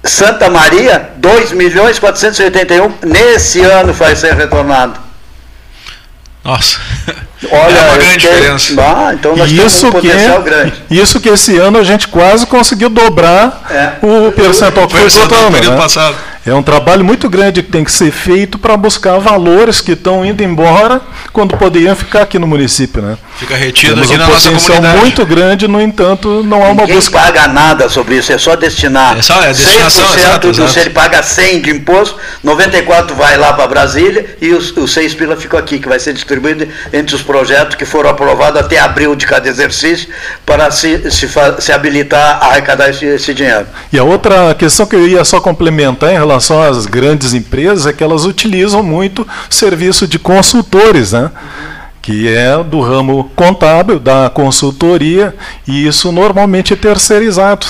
Santa Maria, 2 milhões 481, nesse ano vai ser retornado. Nossa. Olha, é uma grande diferença. Ah, então nós isso temos um potencial que, grande. Isso que esse ano a gente quase conseguiu dobrar é. o percentual que foi total, né? passado. É um trabalho muito grande que tem que ser feito para buscar valores que estão indo embora quando poderiam ficar aqui no município, né? Fica retido Temos aqui um na nossa potencial comunidade. muito grande, no entanto, não há uma Ninguém busca. paga nada sobre isso, é só destinar. É só- é destinação, 6% exato, do, exato. se ele paga 100 de imposto, 94 vai lá para Brasília e os, os 6 pila ficam aqui, que vai ser distribuído entre os projetos que foram aprovados até abril de cada exercício para se, se, se habilitar a arrecadar esse, esse dinheiro. E a outra questão que eu ia só complementar em relação às grandes empresas é que elas utilizam muito serviço de consultores, né? que é do ramo contábil, da consultoria, e isso normalmente é terceirizado.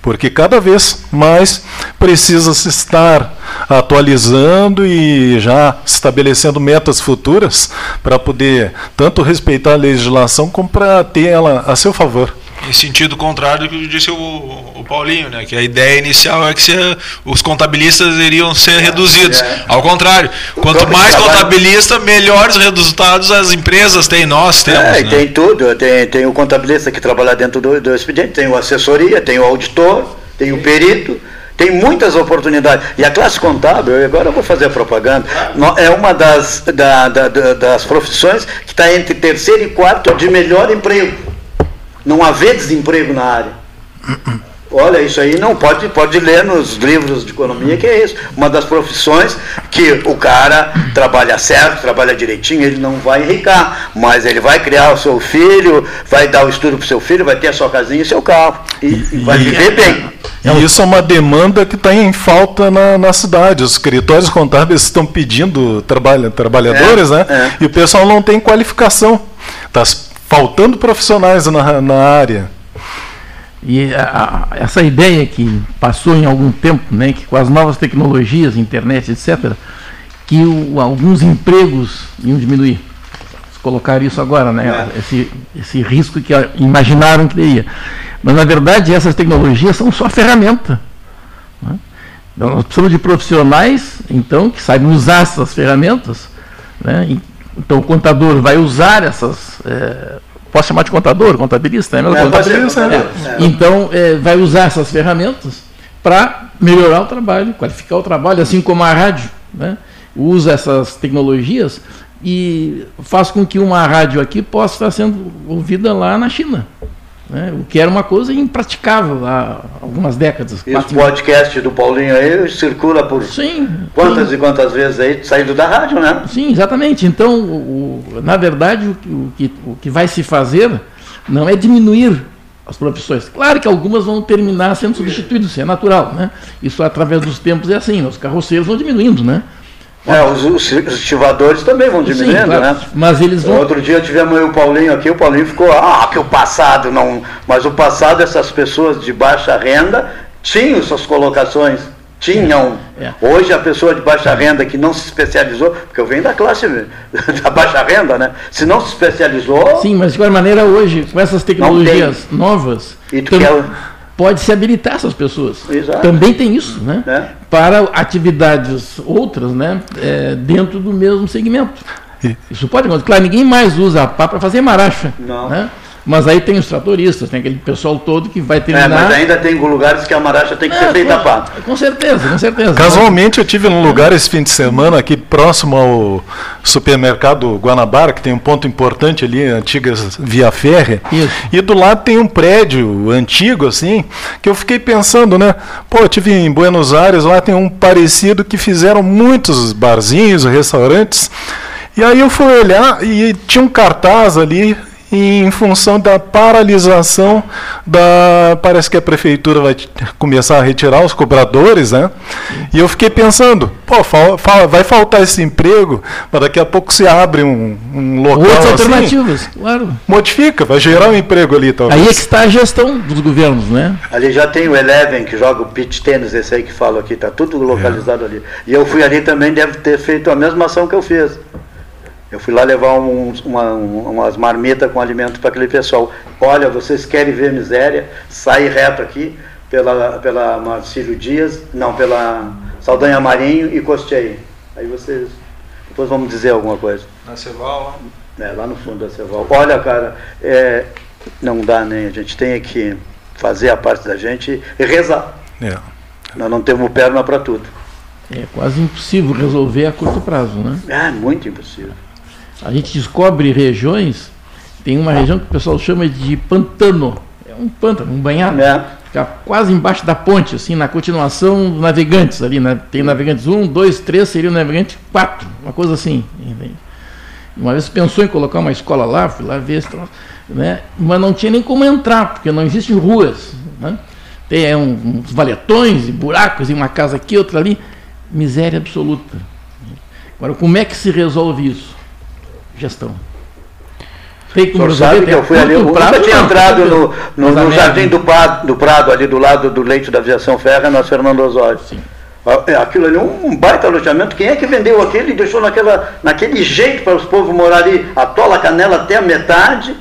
Porque cada vez mais precisa se estar atualizando e já estabelecendo metas futuras para poder tanto respeitar a legislação como para ter ela a seu favor. Em sentido contrário do que disse o, o Paulinho, né? Que a ideia inicial é que se- os contabilistas iriam ser reduzidos. é. Ao contrário, quanto mais contabilista, melhores resultados as empresas têm, nós temos. É, né? tem tudo, tem, tem o contabilista que trabalha dentro do, do expediente, tem o assessoria, tem o auditor, tem o perito, tem muitas oportunidades. E a classe contábil, agora eu vou fazer a propaganda, é uma das, da- da- da- das profissões que está entre terceiro e quarto de melhor emprego. Não haver desemprego na área. Olha, isso aí não pode, pode ler nos livros de economia, que é isso. Uma das profissões que o cara trabalha certo, trabalha direitinho, ele não vai enricar, mas ele vai criar o seu filho, vai dar o estudo para o seu filho, vai ter a sua casinha e seu carro. E, e vai viver bem. E isso é uma demanda que está em falta na, na cidade. Os escritórios contábeis estão pedindo trabalha, trabalhadores, É, né? é. E o pessoal não tem qualificação. Está faltando profissionais na, na área. E a- a- essa ideia que passou em algum tempo, né, que com as novas tecnologias, internet, etc., que o- alguns empregos iam diminuir. Eles colocaram isso agora, né, esse, esse risco que imaginaram que teria. Mas, na verdade, essas tecnologias são só ferramenta. né? Então, nós precisamos de profissionais, então, que saibam usar essas ferramentas. Né? E- Então, o contador vai usar essas. eh, posso chamar de contador, contabilista? É? É, pode ser Contabilista, contador, é. é. Então, vai usar essas ferramentas para melhorar o trabalho, qualificar o trabalho, assim como a rádio. Né? Usa essas tecnologias e faz com que uma rádio aqui possa estar sendo ouvida lá na China. Né? O que era uma coisa impraticável há algumas décadas. E os quatro- podcasts do Paulinho aí circula por Sim. quantas sim. e quantas vezes aí, saindo da rádio, né? Sim, exatamente. Então, o- o- na verdade, o que, o, que, o que vai se fazer não é diminuir as profissões. Claro que algumas vão terminar sendo substituídas, isso é natural. Né? Isso, através dos tempos, é assim. Os carroceiros vão diminuindo, né? É, os, os estivadores também vão Sim, diminuindo, claro. né? Mas eles vão... Outro dia tivemos o Paulinho aqui, o Paulinho ficou, ah, que o passado não. Mas o passado, essas pessoas de baixa renda tinham suas colocações. Tinham. É. Hoje a pessoa de baixa renda que não se especializou, porque eu venho da classe da baixa renda, né? Se não se especializou, Sim, mas de qualquer maneira, hoje, com essas tecnologias novas, E tu tam- quer- pode se habilitar essas pessoas. Exato. Também tem isso, né? É. Para atividades outras, né? é, dentro do mesmo segmento. Isso pode acontecer. Claro, ninguém mais usa a pá para fazer maracha. Não. Né? Mas aí tem os tratoristas, tem aquele pessoal todo que vai é, terminar. mas ainda tem lugares que a maracha tem que É, ser feita a com, pá. com certeza, com certeza. Casualmente eu tive num lugar esse fim de semana aqui próximo ao supermercado Guanabara, que tem um ponto importante ali, antiga via férrea. Isso. E do lado tem um prédio antigo assim, que eu fiquei pensando, né? Pô, eu tive em Buenos Aires, lá tem um parecido que fizeram muitos barzinhos, restaurantes. E aí eu fui olhar e tinha um cartaz ali em função da paralisação da parece que a prefeitura vai começar a retirar os cobradores, né? E eu fiquei pensando, pô, fal- fal- vai faltar esse emprego, mas daqui a pouco se abre um, um local Outras assim, alternativas, claro. modifica, vai gerar um emprego ali talvez. Aí é que está a gestão dos governos, né? Ali já tem o Eleven que joga o pitch tênis, esse aí que falo aqui, tá tudo localizado ali. E eu fui ali também, deve ter feito a mesma ação que eu fiz. Eu fui lá levar uns- uma- um- umas marmitas com alimento para aquele pessoal. Olha, vocês querem ver miséria? Sai reto aqui pela, pela Marcílio Dias, não, pela Saldanha Marinho e Costeio. Aí vocês depois vamos dizer alguma coisa. Na Ceval, É, lá no fundo da Ceval. Olha, cara, é, não dá nem, a gente tem que fazer a parte da gente e rezar. É. Nós não temos perna para tudo. É quase impossível resolver a curto prazo, né? É, muito impossível. A gente descobre regiões, tem uma região que o pessoal chama de pantano. É um pântano, um banhado. É. Fica quase embaixo da ponte, assim, na continuação dos navegantes ali, né? Tem navegantes 1, 2, 3, seria o navegante 4, uma coisa assim. Uma vez pensou em colocar uma escola lá, fui lá ver, né? mas não tinha nem como entrar, porque não existem ruas. Né? Tem é, uns valetões e buracos, e uma casa aqui, outra ali. Miséria absoluta. Agora, como é que se resolve isso? Gestão. Resolver, sabe que eu fui ali, eu nunca tinha entrado no, no, no Jardim do Prado, do Prado, ali do lado do leito da aviação ferra, na Fernando Osório. Sim. É, aquilo ali é um baita alojamento. Quem é que vendeu aquele e deixou naquela, naquele jeito para os povos morar ali? Atola Canela até a metade,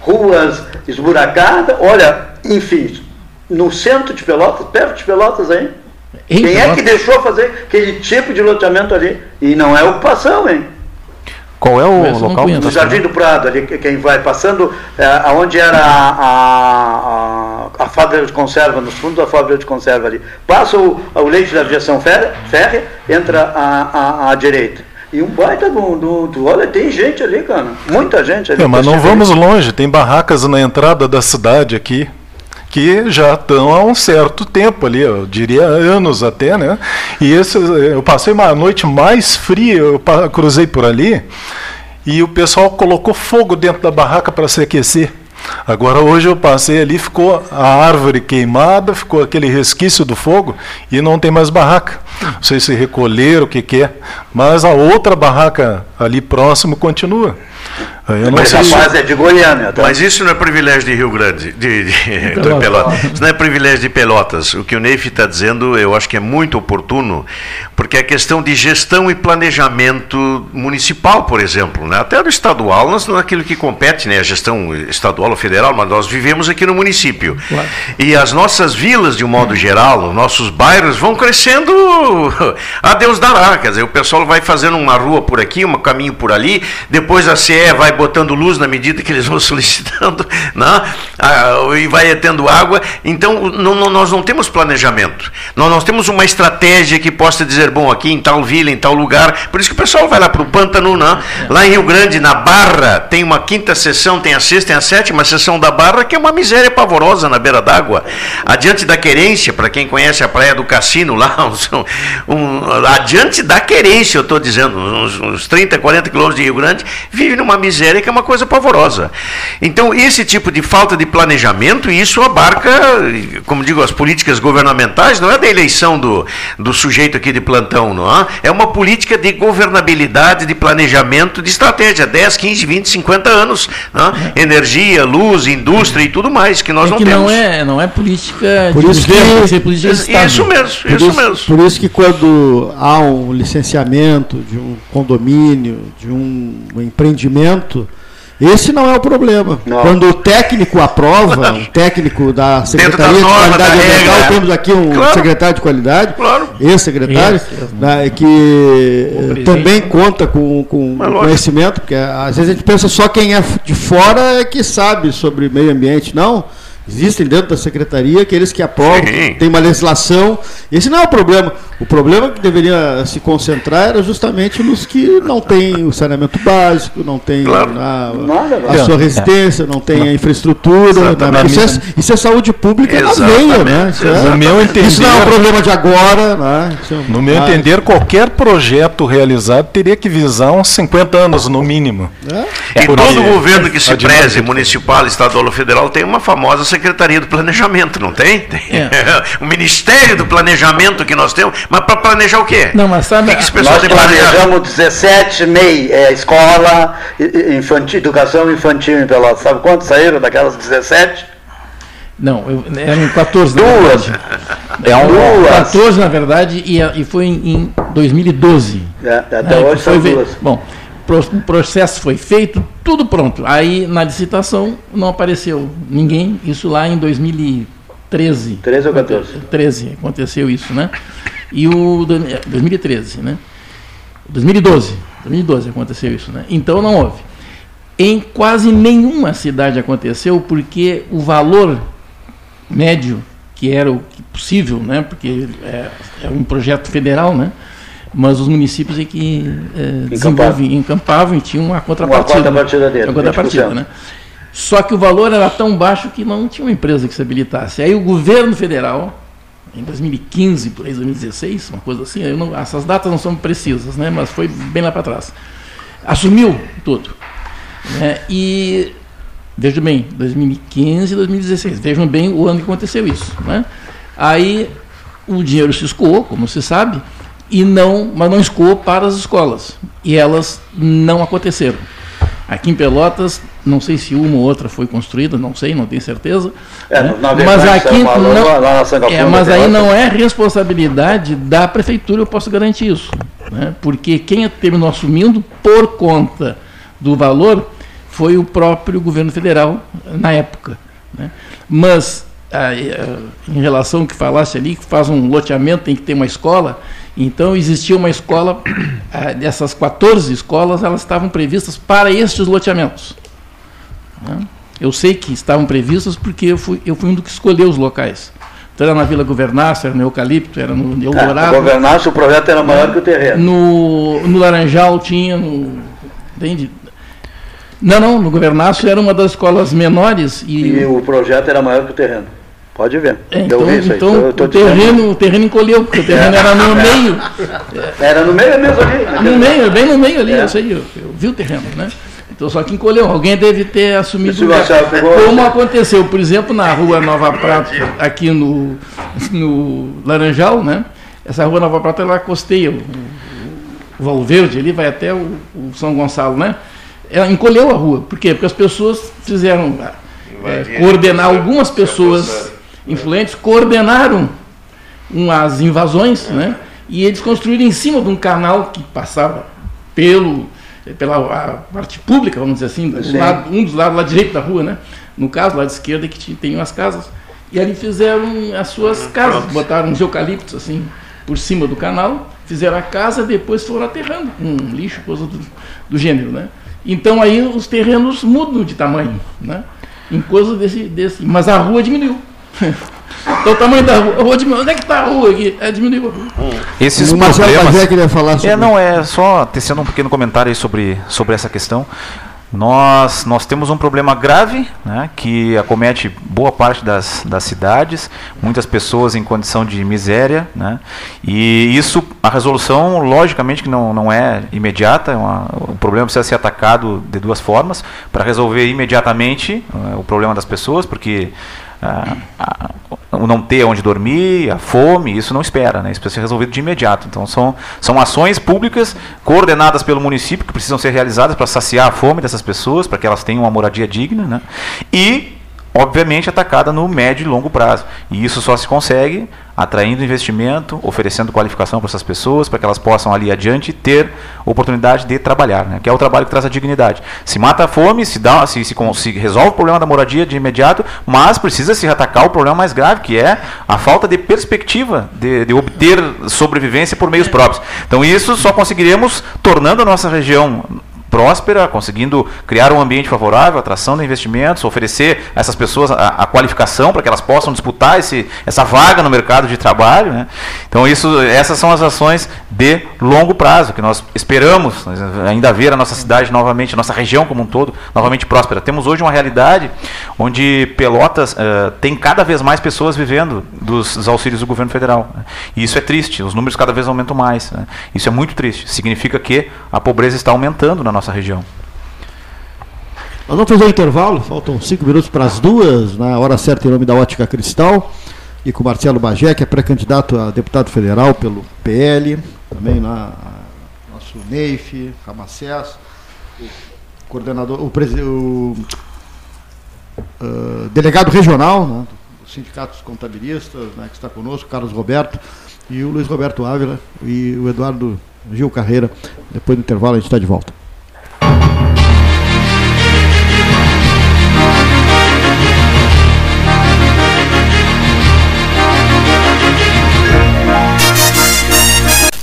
ruas esburacadas. Olha, enfim, no centro de Pelotas, perto de Pelotas aí. Em Quem Pelotas? é que deixou fazer aquele tipo de loteamento ali? E não é ocupação, hein? Qual é o local? No Jardim do Prado, ali, quem vai passando, é, aonde era a, a, a, fábrica de conserva, nos fundos da fábrica de conserva ali. Passa o, o leite da aviação férrea, férrea entra à, à, direita. E um baita do, do, do, Olha, tem gente ali, cara. Muita gente ali. É, mas não vamos longe, tem barracas na entrada da cidade aqui que já estão há um certo tempo ali, eu diria anos até, né? E esse, eu passei uma noite mais fria, eu cruzei por ali e o pessoal colocou fogo dentro da barraca para se aquecer. Agora hoje eu passei ali, ficou a árvore queimada, ficou aquele resquício do fogo e não tem mais barraca. Não sei se recolher o que, que é, mas a outra barraca ali próximo continua. Eu mas isso, é de Goiânia. Tá? Mas isso não é privilégio de Rio Grande, de, de, de Pelotas. Isso não é privilégio de Pelotas. O que o Neif está dizendo, eu acho que é muito oportuno, porque é questão de gestão e planejamento municipal, por exemplo. Né? Até do estadual, nós não é aquilo que compete, né? a gestão estadual ou federal, mas nós vivemos aqui no município. Claro. E as nossas vilas, de um modo geral, os nossos bairros vão crescendo a Deus dará. Quer dizer, o pessoal vai fazendo uma rua por aqui, um caminho por ali, depois a CE vai botando luz na medida que eles vão solicitando, né? e vai tendo água. Então, não, não, nós não temos planejamento. Nós, nós temos uma estratégia que possa dizer, bom, aqui em tal vila, em tal lugar. Por isso que o pessoal vai lá para o Pântano, né? lá em Rio Grande, na Barra, tem uma quinta sessão, tem a sexta, tem a sétima sessão da Barra, que é uma miséria pavorosa na beira d'água. Adiante da Querência, para quem conhece a Praia do Cassino lá, um, um, adiante da Querência, eu estou dizendo, uns, uns 30, 40 quilômetros de Rio Grande, vive numa miséria que é uma coisa pavorosa. Então, esse tipo de falta de planejamento, isso abarca, como digo, as políticas governamentais, não é da eleição do, do sujeito aqui de plantão, não é? É uma política de governabilidade, de planejamento, de estratégia, 10, 15, 20, 50 anos. É? Energia, luz, indústria e tudo mais, que nós é não que temos. Não é, não é política por de isso governo, que, política de Estado. Isso mesmo, por isso, isso mesmo. Por isso que quando há um licenciamento de um condomínio, de um empreendimento, esse não é o problema. Não. Quando o técnico aprova, o técnico da Secretaria de Qualidade Ambiental, é. temos aqui um claro. secretário de qualidade, claro. secretário né, que eh, também conta com, com conhecimento, porque às vezes a gente pensa só quem é de fora é que sabe sobre meio ambiente. Não. Existem dentro da secretaria aqueles que aprovam, Sim. tem uma legislação. Esse não é o problema. O problema que deveria se concentrar era justamente nos que não têm o saneamento básico, não têm claro. a, a, sua residência, não têm a infraestrutura. Né? Isso, é, isso, é, saúde pública Exatamente. na veia. Né? Isso, é, no meu entender, isso não é um problema de agora. Né? É no meu entender, qualquer projeto realizado teria que visar uns 50 anos no mínimo. É? E todo governo que se preze, municipal, estadual ou federal, tem uma famosa Secretaria do Planejamento, não tem? tem. É. o Ministério do Planejamento que nós temos, mas para planejar o quê? Não, mas sabe, o que, que esse pessoal nós tem planejamos 17 MEI, é, escola, infantil, educação infantil em Pelotas. Sabe quantos saíram daquelas 17? Não, eu, eram 14 Duas. É um, duas. 14 na verdade e, e foi em, em 2012. É, até hoje são duas. Bom, o processo foi feito, tudo pronto. Aí na licitação não apareceu ninguém, isso lá em 2013. 13 ou 14? 13 aconteceu isso, né? E o 2013, né? 2012, 2012 aconteceu isso, né? Então não houve. Em quase nenhuma cidade aconteceu porque o valor médio que era o possível, né? Porque é, é um projeto federal, né? Mas os municípios é que é, desenvolviam, encampavam e tinham uma contrapartida. Uma contrapartida dele. Uma contrapartida, né? Só que o valor era tão baixo que não tinha uma empresa que se habilitasse. Aí o governo federal, em 2015, por aí, 2016, uma coisa assim, não, essas datas não são precisas, né? mas foi bem lá para trás. Assumiu tudo. Né? E Veja bem, 2015 e 2016. Vejam bem o ano que aconteceu isso. Né? Aí o dinheiro se escoou, como se sabe, e não, mas não escoou para as escolas. E elas não aconteceram. Aqui em Pelotas, não sei se uma ou outra foi construída, não sei, não tenho certeza. É, né? Mas aqui não, é, mas aí não é responsabilidade da prefeitura, eu posso garantir isso. Né? Porque quem terminou assumindo por conta do valor foi o próprio governo federal na época. Né? Mas, em relação ao que falasse ali, que faz um loteamento, tem que ter uma escola, então existia uma escola, dessas 14 escolas, elas estavam previstas para estes loteamentos. Né? Eu sei que estavam previstas porque eu fui, eu fui um dos que escolheu os locais. Então era na Vila Governácio, era no Eucalipto, era no Eldorado. É, Governácio, o projeto era maior que o terreno. No, no Laranjal tinha, no, entende? Não, não, no Governácio era uma das escolas menores e, e o projeto era maior que o terreno. Pode ver. É, então, então o, terreno, o terreno encolheu, porque o terreno era no meio. Era no meio mesmo ali? No meio, bem no meio ali, é. eu sei, eu, eu, vi o terreno, né? Então só que encolheu, alguém deve ter assumido. Lugar, como aconteceu, por exemplo, na rua Nova Prata, aqui no, no Laranjal, né? Essa rua Nova Prata ela costeia o, o Valverde ali, vai até o, o São Gonçalo, né? ela encolheu a rua. Por quê? Porque as pessoas fizeram é, coordenar algumas pessoas influentes coordenaram umas invasões, né? E eles construíram em cima de um canal que passava pelo pela parte pública, vamos dizer assim, do lado, um dos lados lá direito da rua, né? No caso, lá de esquerda que tem umas casas. E ali fizeram as suas casas, botaram uns eucaliptos assim por cima do canal, fizeram a casa, depois foram aterrando com um lixo, coisa do, do gênero, né? Então aí os terrenos mudam de tamanho, né? Em coisa desse, desse. Mas a rua diminuiu. Então o tamanho da rua. A rua diminuiu. Onde é que está a rua aqui? É, diminuiu a rua. Esses o problemas. Que falar sobre... É, não, é só tecendo um pequeno comentário aí sobre, sobre essa questão. Nós, nós temos um problema grave né, que acomete boa parte das, das cidades, muitas pessoas em condição de miséria, né, e isso, a resolução, logicamente, que não, não é imediata, é uma, o problema precisa ser atacado de duas formas, para resolver imediatamente uh, o problema das pessoas, porque o não ter onde dormir, a fome, isso não espera, né? isso precisa ser resolvido de imediato. Então são, são ações públicas coordenadas pelo município que precisam ser realizadas para saciar a fome dessas pessoas, para que elas tenham uma moradia digna, né? e obviamente atacada no médio e longo prazo. E isso só se consegue atraindo investimento, oferecendo qualificação para essas pessoas, para que elas possam ali adiante ter oportunidade de trabalhar, né? que é o trabalho que traz a dignidade. Se mata a fome, se, dá, se, se, se resolve o problema da moradia de imediato, mas precisa se atacar o problema mais grave, que é a falta de perspectiva de, de obter sobrevivência por meios próprios. Então isso só conseguiremos tornando a nossa região próspera, conseguindo criar um ambiente favorável, atração de investimentos, oferecer a essas pessoas a, a qualificação para que elas possam disputar esse, essa vaga no mercado de trabalho. Né? Então, isso, essas são as ações de longo prazo que nós esperamos ainda ver a nossa cidade novamente, a nossa região como um todo, novamente próspera. Temos hoje uma realidade onde Pelotas uh, tem cada vez mais pessoas vivendo dos, dos, auxílios do governo federal. Né? E isso é triste, os números cada vez aumentam mais. Né? Isso é muito triste. Significa que a pobreza está aumentando na nossa nossa região. Nós vamos fazer um intervalo, faltam cinco minutos para as duas, na hora certa em nome da Ótica Cristal, e com Marcelo Bagé, que é pré-candidato a deputado federal pelo PL, também na nosso Neif, Ramacés, o coordenador, o, o uh, delegado regional né, dos sindicatos contabilistas, né, que está conosco, Carlos Roberto, e o Luiz Roberto Ávila e o Eduardo Gil Carreira. Depois do intervalo a gente está de volta. Thank you.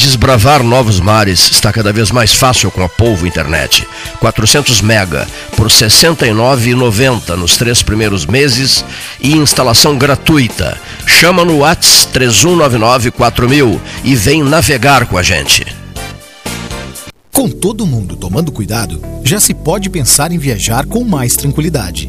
Desbravar novos mares está cada vez mais fácil com a Polvo Internet. 400 mega por R$ 69,90 nos três primeiros meses e instalação gratuita. Chama no Whats 3199 4000 e vem navegar com a gente. Com todo mundo tomando cuidado, já se pode pensar em viajar com mais tranquilidade.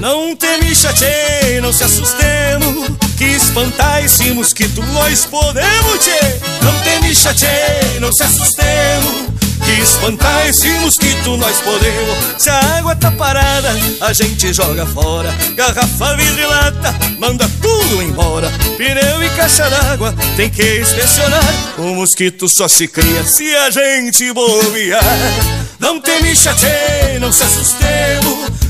Não te me não se assustemos Que espantar esse mosquito nós podemos, tchê Não te me não se assustemos que espantar esse mosquito nós podemos. Se a água tá parada, a gente joga fora. Garrafa, vidro e lata, manda tudo embora. Pneu e caixa d'água, tem que inspecionar. O mosquito só se cria se a gente bobear. Não tem me não se assustemos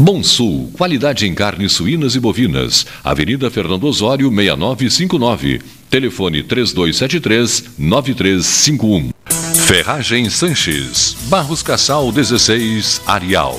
Bom Sul, qualidade em carnes suínas e bovinas. Avenida Fernando Osório, 6959. Telefone 3273-9351. Ferragem Sanches. Barros Cassal 16, Arial.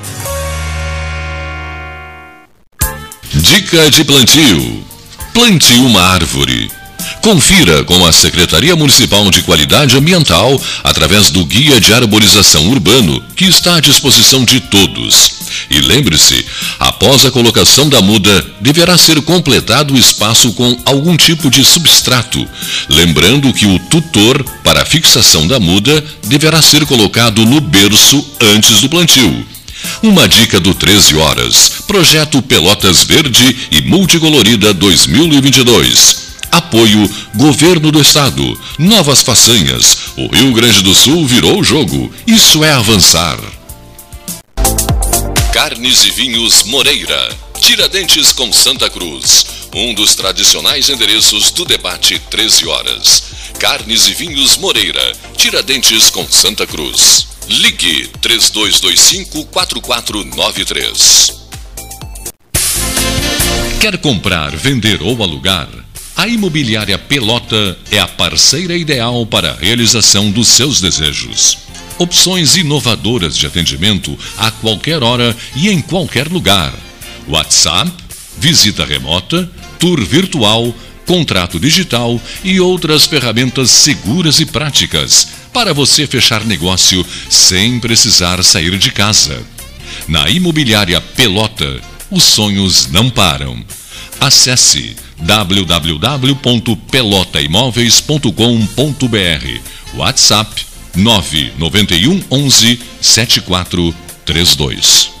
Dica de plantio. Plante uma árvore. Confira com a Secretaria Municipal de Qualidade Ambiental através do Guia de Arborização Urbano, que está à disposição de todos. E lembre-se, após a colocação da muda, deverá ser completado o espaço com algum tipo de substrato. Lembrando que o tutor para a fixação da muda deverá ser colocado no berço antes do plantio. Uma dica do 13 Horas. Projeto Pelotas Verde e Multicolorida 2022. Apoio Governo do Estado. Novas façanhas. O Rio Grande do Sul virou o jogo. Isso é avançar. Carnes e Vinhos Moreira. Tiradentes com Santa Cruz. Um dos tradicionais endereços do debate 13 horas. Carnes e Vinhos Moreira. Tiradentes com Santa Cruz. Ligue 3225 4493. Quer comprar, vender ou alugar? A Imobiliária Pelota é a parceira ideal para a realização dos seus desejos. Opções inovadoras de atendimento a qualquer hora e em qualquer lugar. WhatsApp, visita remota, tour virtual, contrato digital e outras ferramentas seguras e práticas para você fechar negócio sem precisar sair de casa. Na Imobiliária Pelota, os sonhos não param. Acesse www.pelotaimoveis.com.br WhatsApp 991 11 7432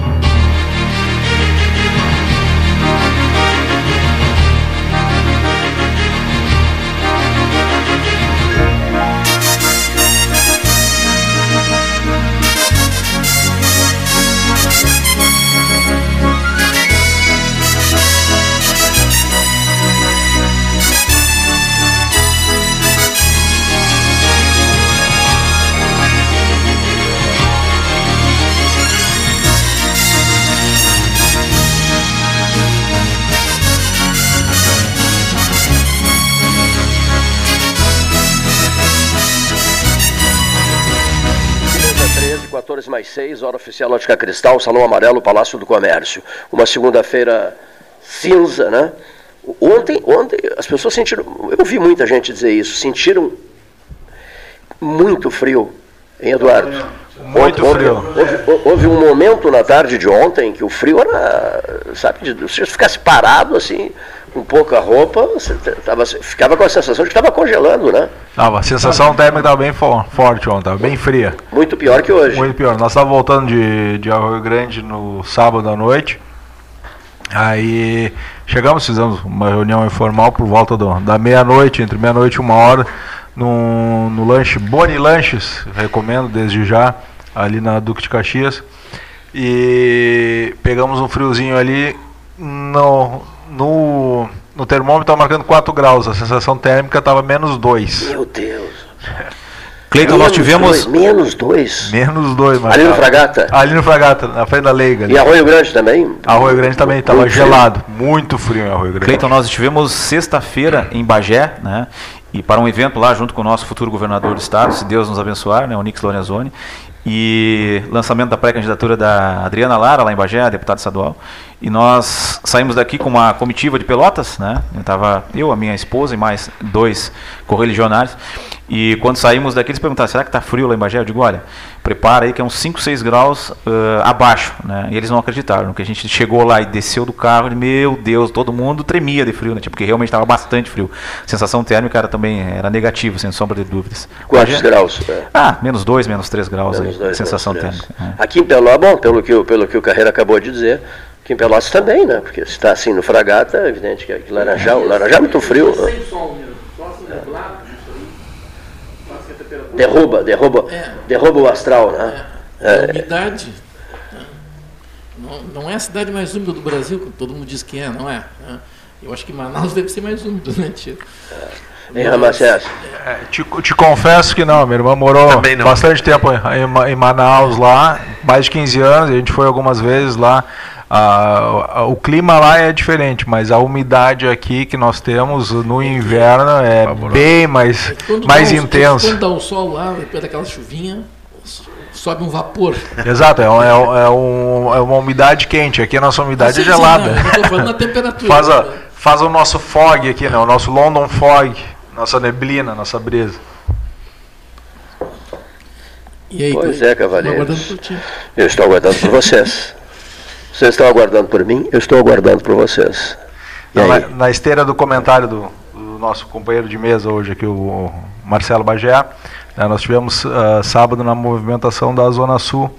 Mais 6, hora oficial Ótica Cristal, Salão Amarelo, Palácio do Comércio. Uma segunda-feira cinza, né? Ontem, ontem as pessoas sentiram, eu ouvi muita gente dizer isso, sentiram muito frio. Em Eduardo. Muito houve, frio. Houve, houve, um momento na tarde de ontem que o frio era, sabe, se você ficasse parado assim, com pouca roupa, você tava, ficava com a sensação de que estava congelando, né? Tava, a sensação térmica estava bem forte ontem, estava bem fria. Muito pior que hoje. Muito pior. Nós estávamos voltando de, de Arroio Grande no sábado à noite. Aí chegamos, fizemos uma reunião informal por volta do, da meia-noite, entre meia-noite e uma hora, no, no lanche Boni Lanches, recomendo desde já, ali na Duque de Caxias. E pegamos um friozinho ali, no, no, no termômetro estava marcando 4 graus, a sensação térmica estava menos 2. Meu Deus. Cleiton, nós tivemos. Dois, menos dois. Menos dois, mas Ali no tava- Fragata? Ali no Fragata, na frente da Leiga. ali. E Arroio Grande também? Arroio Grande também estava gelado, muito frio em Arroio Grande. Cleiton, nós estivemos sexta-feira em Bagé, né? E para um evento lá junto com o nosso futuro governador do estado, se Deus nos abençoar, né, o Nix Lorenzoni, e lançamento da pré-candidatura da Adriana Lara lá em Bagé, deputada estadual. E nós saímos daqui com uma comitiva de Pelotas, né? Eu tava eu, a minha esposa e mais dois correligionários. E quando saímos daqui, eles perguntaram: será que está frio lá em Bagé? Eu digo: olha, prepara aí que é uns 5, 6 graus ah, abaixo. Né? E eles não acreditaram. Que a gente chegou lá e desceu do carro, e, meu Deus, todo mundo tremia de frio, né? Tipo, porque realmente estava bastante frio. A sensação térmica era também era negativa, sem sombra de dúvidas. Quantos Bagé- graus? É. Ah, menos 2, menos 3 graus Menos aí. dois, sensação menos térmica. é. Aqui em Pelotas, bom, pelo que, o- pelo que o Carreira acabou de dizer, aqui em Pelotas também, né? Porque se está assim no Fragata, é evidente que aqui Laranjal, Laranjal é muito frio. né? Derruba, derruba, derruba o astral, né? A É, umidade né? não, não é a cidade mais úmida do Brasil, como todo mundo diz que é, não é? né? Eu acho que Manaus deve ser mais úmido, né, Tio? Em Ramacés. É, te, te confesso que não, minha irmã morou bastante tempo em, em Ma- em Manaus lá, mais de 15 anos, e a gente foi algumas vezes lá. Ah, a- o clima lá é diferente, mas a umidade aqui que nós temos no inverno é bem mais, Quando mais intensa. Quando dá o sol lá, depois daquela chuvinha, sobe um vapor. Exato, é, um- é um- é um- é uma umidade quente. Aqui a nossa umidade Sim, é sim, gelada. tô falando na temperatura. faz, a- faz o nosso fog aqui, né? o nosso London Fog, nossa neblina, nossa brisa. E aí, Pois é, cavalheiros. Eu estou aguardando por vocês. Vocês estão aguardando por mim, eu estou aguardando por vocês. Aí? na, na esteira do comentário do, do nosso companheiro de mesa hoje aqui, o Marcelo Bagé, né, nós tivemos ah, sábado na movimentação da Zona Sul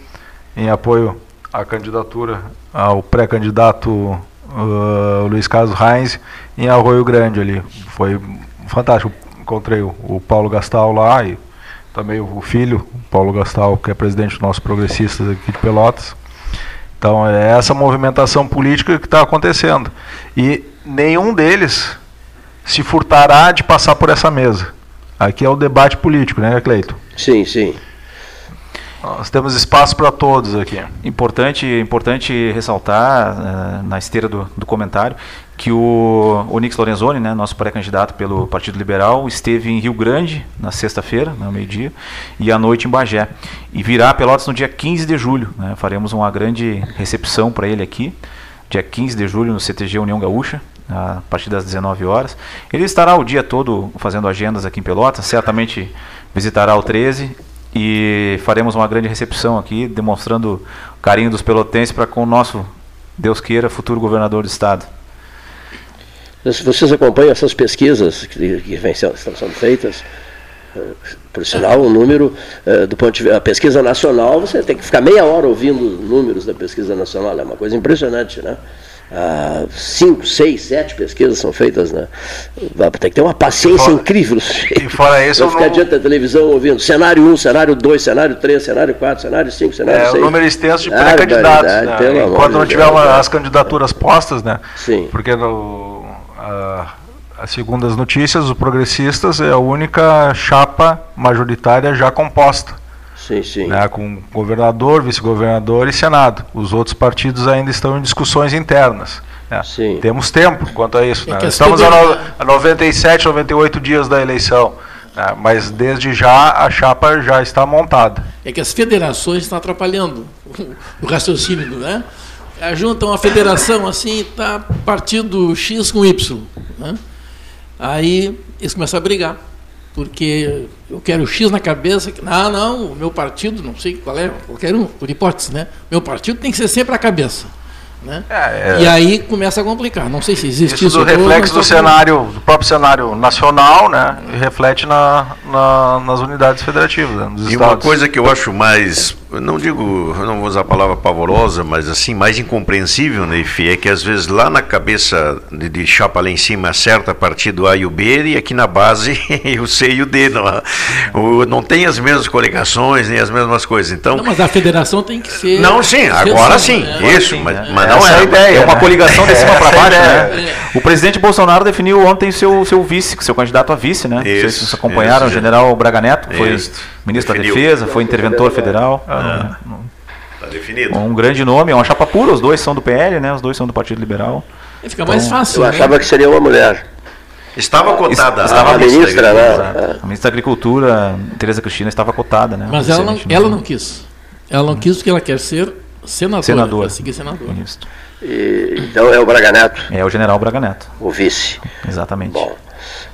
em apoio à candidatura ao pré-candidato ah, Luiz Carlos Reins em Arroio Grande ali. Foi fantástico. Encontrei o, o Paulo Gastal lá e também o, o filho, o Paulo Gastal, que é presidente do nosso Progressistas aqui de Pelotas. Então é essa movimentação política que está acontecendo. E nenhum deles se furtará de passar por essa mesa. Aqui é o debate político, né, Cleito? Sim, sim. Nós temos espaço para todos aqui. Importante, importante ressaltar eh, na esteira do, do comentário que o Onix Lorenzoni, né, nosso pré-candidato pelo Partido Liberal, esteve em Rio Grande na sexta-feira, no meio-dia, e à noite em Bagé. E virá a Pelotas no dia 15 de julho. né, faremos uma grande recepção para ele aqui, dia 15 de julho no CTG União Gaúcha, a partir das 19 horas. Ele estará o dia todo fazendo agendas aqui em Pelotas, certamente visitará o 13 e faremos uma grande recepção aqui, demonstrando o carinho dos pelotenses para com o nosso, Deus queira, futuro governador do estado. Se Vocês acompanham essas pesquisas que, que vem estão sendo feitas? Eh, Por sinal, o número, eh, do ponto de vista, a pesquisa nacional, você tem que ficar meia hora ouvindo os números da pesquisa nacional, é uma coisa impressionante, né? Ah, cinco, seis, sete pesquisas são feitas, né? Vai- Tem que ter uma paciência incrível. E fora isso, Vai o ficar diante da televisão ouvindo cenário 1, cenário 2, cenário 3, cenário 4, cenário 5, cenário É, 6. o número extenso de pré-candidatos. Né? Enquanto não tiver uma- as candidaturas postas, né? Sim. Porque no, a, a segundo as notícias, os progressistas é a única chapa majoritária já composta. Sim, sim. Né, com governador, vice-governador e senado. Os outros partidos ainda estão em discussões internas. né. Temos tempo quanto a isso. É né. Estamos a, no, a 97, 98 dias da eleição. né, Mas desde já a chapa já está montada. É que as federações estão atrapalhando o raciocínio, né? Eh, Juntam uma federação assim, tá partido X com Y. Né? Aí eles começam a brigar. porque eu quero X na cabeça. Ah, não, o meu partido, não sei qual é, qualquer um, por hipótese, né? Meu partido tem que ser sempre a cabeça. Né? É, é, e aí começa a complicar. Não sei se existe isso. Isso do reflexo do cenário, do próprio cenário nacional, né? E reflete na, na nas unidades federativas. Né, e estados. uma coisa que eu acho mais não digo, não vou usar a palavra pavorosa, mas assim, mais incompreensível, né, é que às vezes lá na cabeça de, de chapa lá em cima acerta a partir do A e o B, e aqui na base o C e o D. Não, o, não tem as mesmas coligações, nem as mesmas coisas. Então, não, mas a federação tem que ser. Não, sim, agora sim, né? isso, mas, é. mas não é a ideia. É uma né? coligação de cima para baixo, né? O presidente Bolsonaro definiu ontem seu, seu vice, seu candidato a vice, né? Isso, não sei se vocês acompanharam, isso, o general Braga Neto, que foi ministro definiu. da Defesa, foi interventor federal. Ah, Está definido. Um grande nome, é uma chapa pura, os dois são do PL, né? Os dois são do Partido Liberal. E fica mais então, fácil. Eu né? achava que seria uma mulher. Estava cotada. Estava a ministra, né? A ministra da Agricultura, Tereza Cristina, estava cotada, né? Mas ela não, ela não quis. Ela não quis porque ela quer ser senadora. Senadora. seguir senadora. Isso. E, então é o Braga Neto? É o general Braga Neto. O vice. Exatamente. Bom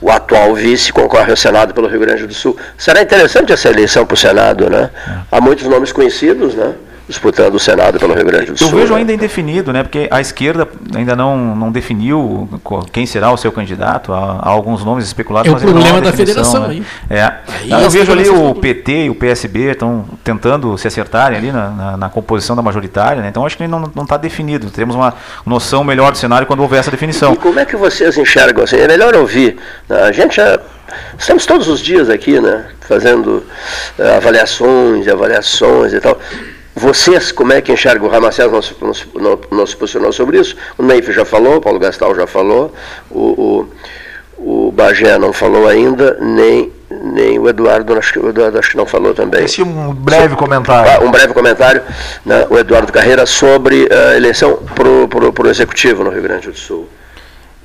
o atual vice concorre ao Senado pelo Rio Grande do Sul. Será interessante essa eleição para o Senado, né? Há muitos nomes conhecidos, né? Disputando o Senado pelo Rio Grande do Sul. Eu vejo né? ainda indefinido, né? Porque a esquerda ainda não, não definiu quem será o seu candidato. Há, há alguns nomes especulados. É o problema da federação né? aí. É. Aí eu vejo ali o PT e o PSB estão tentando se acertarem ali na, na, na, composição da majoritária, né? Então acho que não está definido. Temos uma noção melhor do cenário quando houver essa definição. E como é que vocês enxergam assim? É melhor ouvir. Né? A gente já Estamos todos os dias aqui, né, fazendo uh, avaliações e avaliações e tal. Vocês, como é que enxergam? O Ramacés não, não, não, se posicionou sobre isso, o Neif já falou, o Paulo Gastal já falou, o, o, o Bagé não falou ainda, nem, nem o Eduardo, acho que, o Eduardo acho que não falou também. Esse um breve comentário. Ah, um breve comentário, né, o Eduardo Carreira, sobre a eleição para o Executivo no Rio Grande do Sul.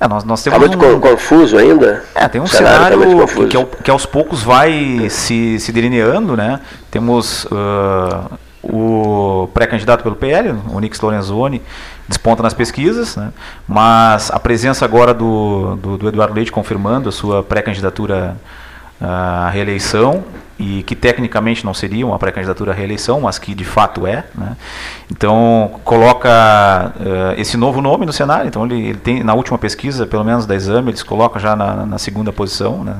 É, nós, nós temos Está muito um, confuso ainda? É, tem um cenário, cenário que, que, que, aos poucos vai se, se delineando, né? Temos uh, o pré-candidato pelo PL, o Nix Lorenzoni, desponta nas pesquisas, né? mas a presença agora do, do, do Eduardo Leite confirmando a sua pré-candidatura à reeleição, e que tecnicamente não seria uma pré-candidatura à reeleição, mas que de fato é. Né? Então, coloca uh, esse novo nome no cenário. Então, ele, ele, tem, na última pesquisa, pelo menos da exame, eles colocam já na, na segunda posição. Né?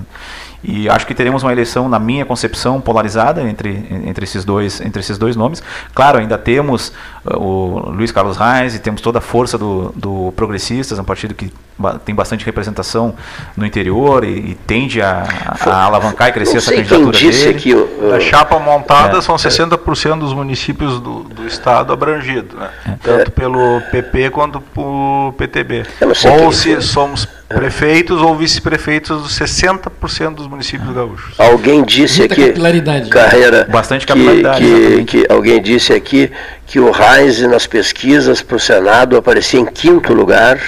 E acho que teremos uma eleição, na minha concepção, polarizada entre, entre, esses, dois, entre esses dois nomes. Claro, ainda temos uh, o Luiz Carlos Reis e temos toda a força do, do Progressistas, um partido que tem bastante representação no interior e, e tende a, a, alavancar e crescer essa candidatura disse dele. Que, uh, a chapa montada é, são 60% dos municípios do, do estado abrangidos, né? é. tanto pelo PP quanto pelo PTB. Ou se somos prefeitos ou vice-prefeitos dos 60% dos municípios gaúchos. Alguém disse Muita aqui, capilaridade. carreira, bastante capilaridade. Que, que, que, alguém disse aqui que o Reis nas pesquisas para o Senado aparecia em quinto lugar.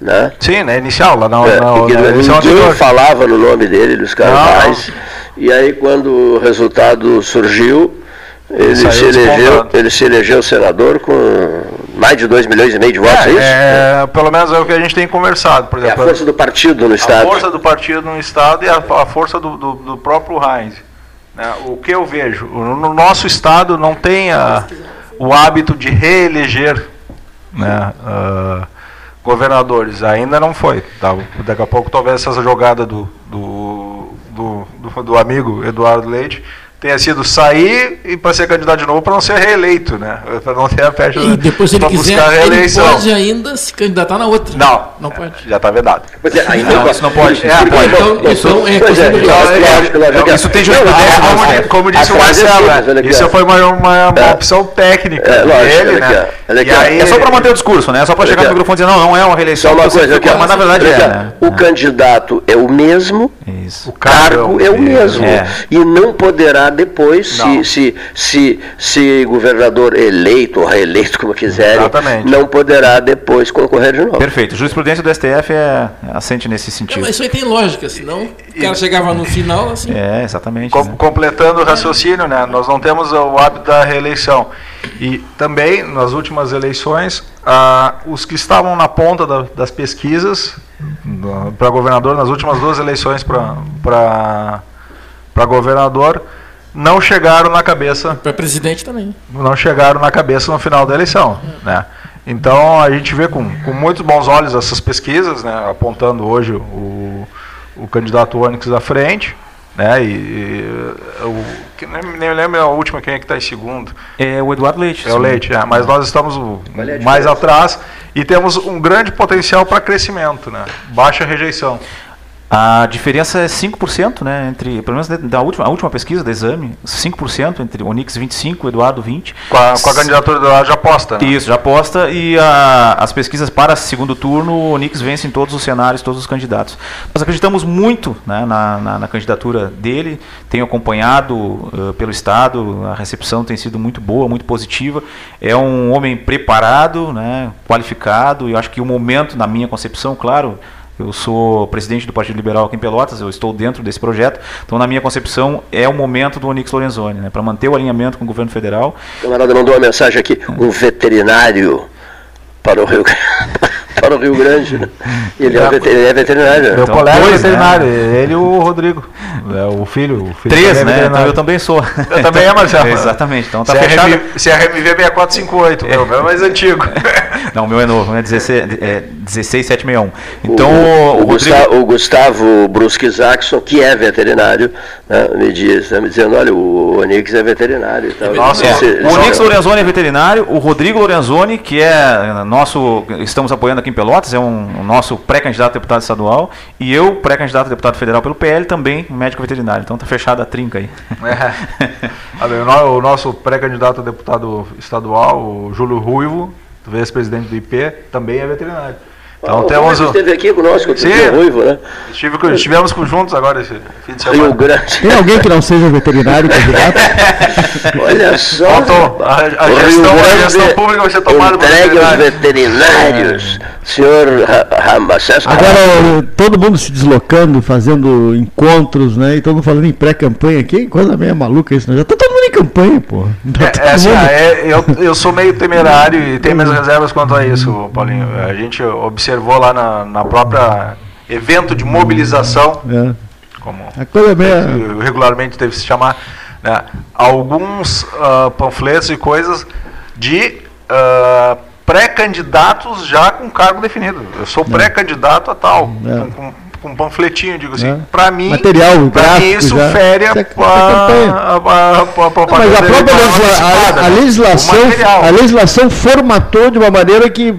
Né? Sim, né, inicial, lá na, é, na, na inicial Ninguém anterior. falava no nome dele, Luiz Carlos Reis. E aí quando o resultado surgiu, ele se, elegeu, ele se elegeu senador com mais de 2 milhões e meio de votos, é, é isso? É, pelo menos é o que a gente tem conversado. Por exemplo, é a força do partido no Estado. A força do partido no Estado e a, a força do, do, do próprio Heinz. Né? O que eu vejo, no nosso Estado não tem a, o hábito de reeleger né, uh, governadores. Ainda não foi. Tá? Daqui a pouco talvez essa jogada do, do, do, do, do amigo Eduardo Leite tenha sido sair e para ser candidato de novo para não ser reeleito, né? Para não ter a festa e depois se ele quiser, ele pode ainda se candidatar na outra. Não, não pode. Já está vedado. Pois é, ainda não, isso não pode. É, pode. Então, isso, então, é, é, então, é, isso tem justificação. Como, como disse o Marcelo, isso foi uma, uma, uma opção técnica é, dele, né? E aí, é só para manter o discurso, né? É só para chegar no microfone e dizer, não, não é uma reeleição. Uma coisa, mas na verdade é. O candidato é o mesmo, o cargo é o mesmo. E não poderá depois, se, se, se, se governador eleito ou reeleito, como quiserem, Exatamente. não poderá depois concorrer de novo. Perfeito. Jurisprudência do STF é assente nesse sentido. mas isso aí tem lógica, senão o cara chegava no final assim. É, exatamente. Com, né? Completando o raciocínio, né? Nós não temos o hábito da reeleição. E também, nas últimas eleições, ah, os que estavam na ponta da, das pesquisas para governador, nas últimas duas eleições para para governador não chegaram na cabeça. Para presidente também. Não chegaram na cabeça no final da eleição. Né? Então a gente vê com, com muitos bons olhos essas pesquisas, né? apontando hoje o, o candidato Onyx à frente. Né? E, e o, que nem, nem lembro a última quem é que está em segundo. É o Eduardo Leite. É o Leite, é, mas nós estamos mais atrás e temos um grande potencial para crescimento, né? baixa rejeição. A diferença é 5%, né, entre, pelo menos da última, a última pesquisa do exame, 5% entre Onix 25 e Eduardo 20. Com a, com a candidatura do Eduardo já aposta, né? Isso, já aposta e a, as pesquisas para segundo turno, o Onix vence em todos os cenários, todos os candidatos. Nós acreditamos muito né, na, na, na, candidatura dele, tenho acompanhado uh, pelo Estado, a recepção tem sido muito boa, muito positiva. É um homem preparado, né, qualificado, e eu acho que o momento, na minha concepção, claro, eu sou presidente do Partido Liberal aqui em Pelotas, eu estou dentro desse projeto. Então, na minha concepção, é o momento do Onix Lorenzoni, né, para manter o alinhamento com o governo federal. O camarada mandou uma mensagem aqui: um veterinário para o Rio para o Rio Grande. Né? Ele, é veterinário, é veterinário. Meu então, colega dois, é veterinário, né? ele e o Rodrigo. É o filho. O filho Três, é né? Então eu também sou. Eu também é, Marcelo. Exatamente. Então tá se fechado. É se é RMV 6458, meu, meu é mais antigo. Não, o meu é novo, é 16, é 16761. Então o, o, o, Gustavo, o Gustavo Brusque Jackson, que é veterinário, né, me diz, tá me dizendo, olha, o Onix é veterinário. Nossa, é. O Onix Lorenzoni é veterinário, o Rodrigo Lorenzoni, que é nosso, estamos apoiando aqui em Pelotas, é um, um nosso pré-candidato a deputado estadual, e eu, pré-candidato a deputado federal pelo PL, também médico veterinário. Então tá fechada a trinca aí. É. o nosso pré-candidato a deputado estadual, o Júlio Ruivo, ex-presidente do IP, também é veterinário. Então oh, temos o. esteve aqui conosco, o Sim, Ruivo, né? Estive, estivemos juntos agora esse fim de semana. Rio Grande. Tem alguém que não seja veterinário candidato? Olha só. Faltou. A, a, gestão, a gestão pública vai ser tomada por Entregue aos veterinários. É. Senhor Ramacés. Agora, todo mundo se deslocando, fazendo encontros, né? E todo mundo falando em pré-campanha aqui. Coisa meio maluca isso, né? Já tá todo mundo em campanha, pô. Tá é, é, assim, é, eu, eu sou meio temerário e tenho minhas reservas quanto a isso, Paulinho. A gente observou lá na, na própria evento de mobilização, é. como meio... regularmente deve se chamar, né, alguns uh, panfletos e coisas de uh, pré-candidatos já com cargo definido. Eu sou é. pré-candidato a tal, é. com, com, com, um panfletinho, digo assim. É. Para mim, Material, para mim isso já. fere a, a, a, Mas a própria a, a, legislação, a legislação formatou de uma maneira que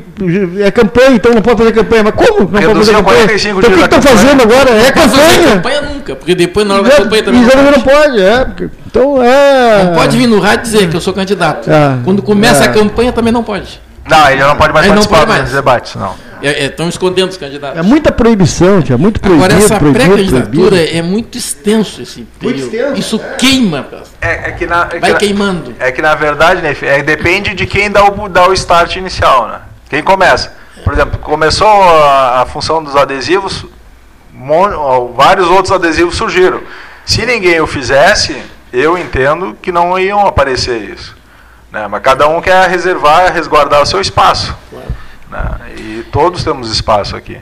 é campanha, então não pode fazer campanha. Mas como não pode fazer campanha? Então o que estão fazendo agora? É campanha. Não fazer campanha nunca, porque depois na hora da campanha também não pode. não pode, é. Então é... Não pode vir no rádio dizer que eu sou candidato. É. Quando começa a campanha também não pode. Não, ele não pode mais ele participar dos debates, não. Estão é, é, escondendo os candidatos. É muita proibição, é muito proibido. Agora, essa pré-candidatura é muito extenso esse período. Muito extenso, Isso é. queima. É, é que na, é Vai que queimando. é que na verdade, né, é, depende de quem dá o, dá o start inicial. Né? Quem começa. Por exemplo, começou a, a função dos adesivos, mon, vários outros adesivos surgiram. Se ninguém o fizesse, eu entendo que não iam aparecer isso. Né? Mas cada um quer reservar, resguardar o seu espaço. Né? E todos temos espaço aqui.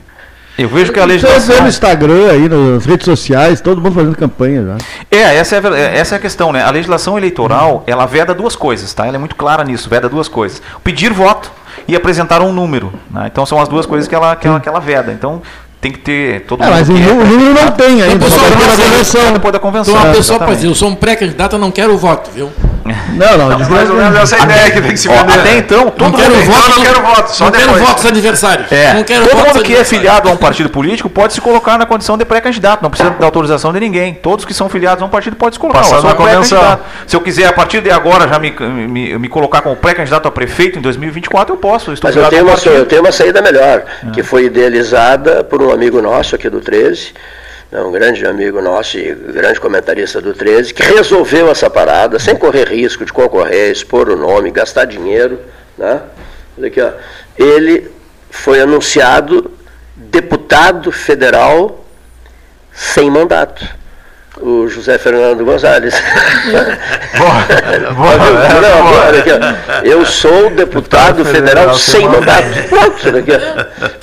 Eu vejo que a legislação. Você vê no Instagram, aí, nas redes sociais, todo mundo fazendo campanha já. É, essa é, a, essa é a questão, né? A legislação eleitoral, ela veda duas coisas, tá? Ela é muito clara nisso, veda duas coisas. Pedir voto e apresentar um número. Né? Então são as duas coisas que ela, que ela, que ela veda. Então, tem que ter todo é, mundo. Mas o número não tem ainda. Depois, da convenção. depois da convenção. Então, uma pessoa pode dizer, eu sou um pré-candidato, eu não quero o voto, viu? Não, não, não mais ou menos essa ideia que tem que se vender. Até então, todo não quero mundo voto, não, não quero voto, só não depois. quero votos adversários. É. Não quero todo mundo que é filiado a um partido político pode se colocar na condição de pré-candidato, não precisa da autorização de ninguém. Todos que são filiados a um partido podem se colocar. Passando eu convenção. Se eu quiser, a partir de agora, já me, me, me colocar como pré-candidato a prefeito em 2024, eu posso. Eu Mas eu tenho, uma, eu tenho uma saída melhor, é. que foi idealizada por um amigo nosso aqui do 13, né, um grande amigo nosso e grande comentarista do 13, que resolveu essa parada sem correr risco de concorrer, expor o nome, gastar dinheiro. Né? Olha aqui, ó. Ele foi anunciado deputado federal sem mandato. O José Fernando Gonzalez. boa, boa, não, olha aqui. Eu sou deputado federal sem mandato. Pronto,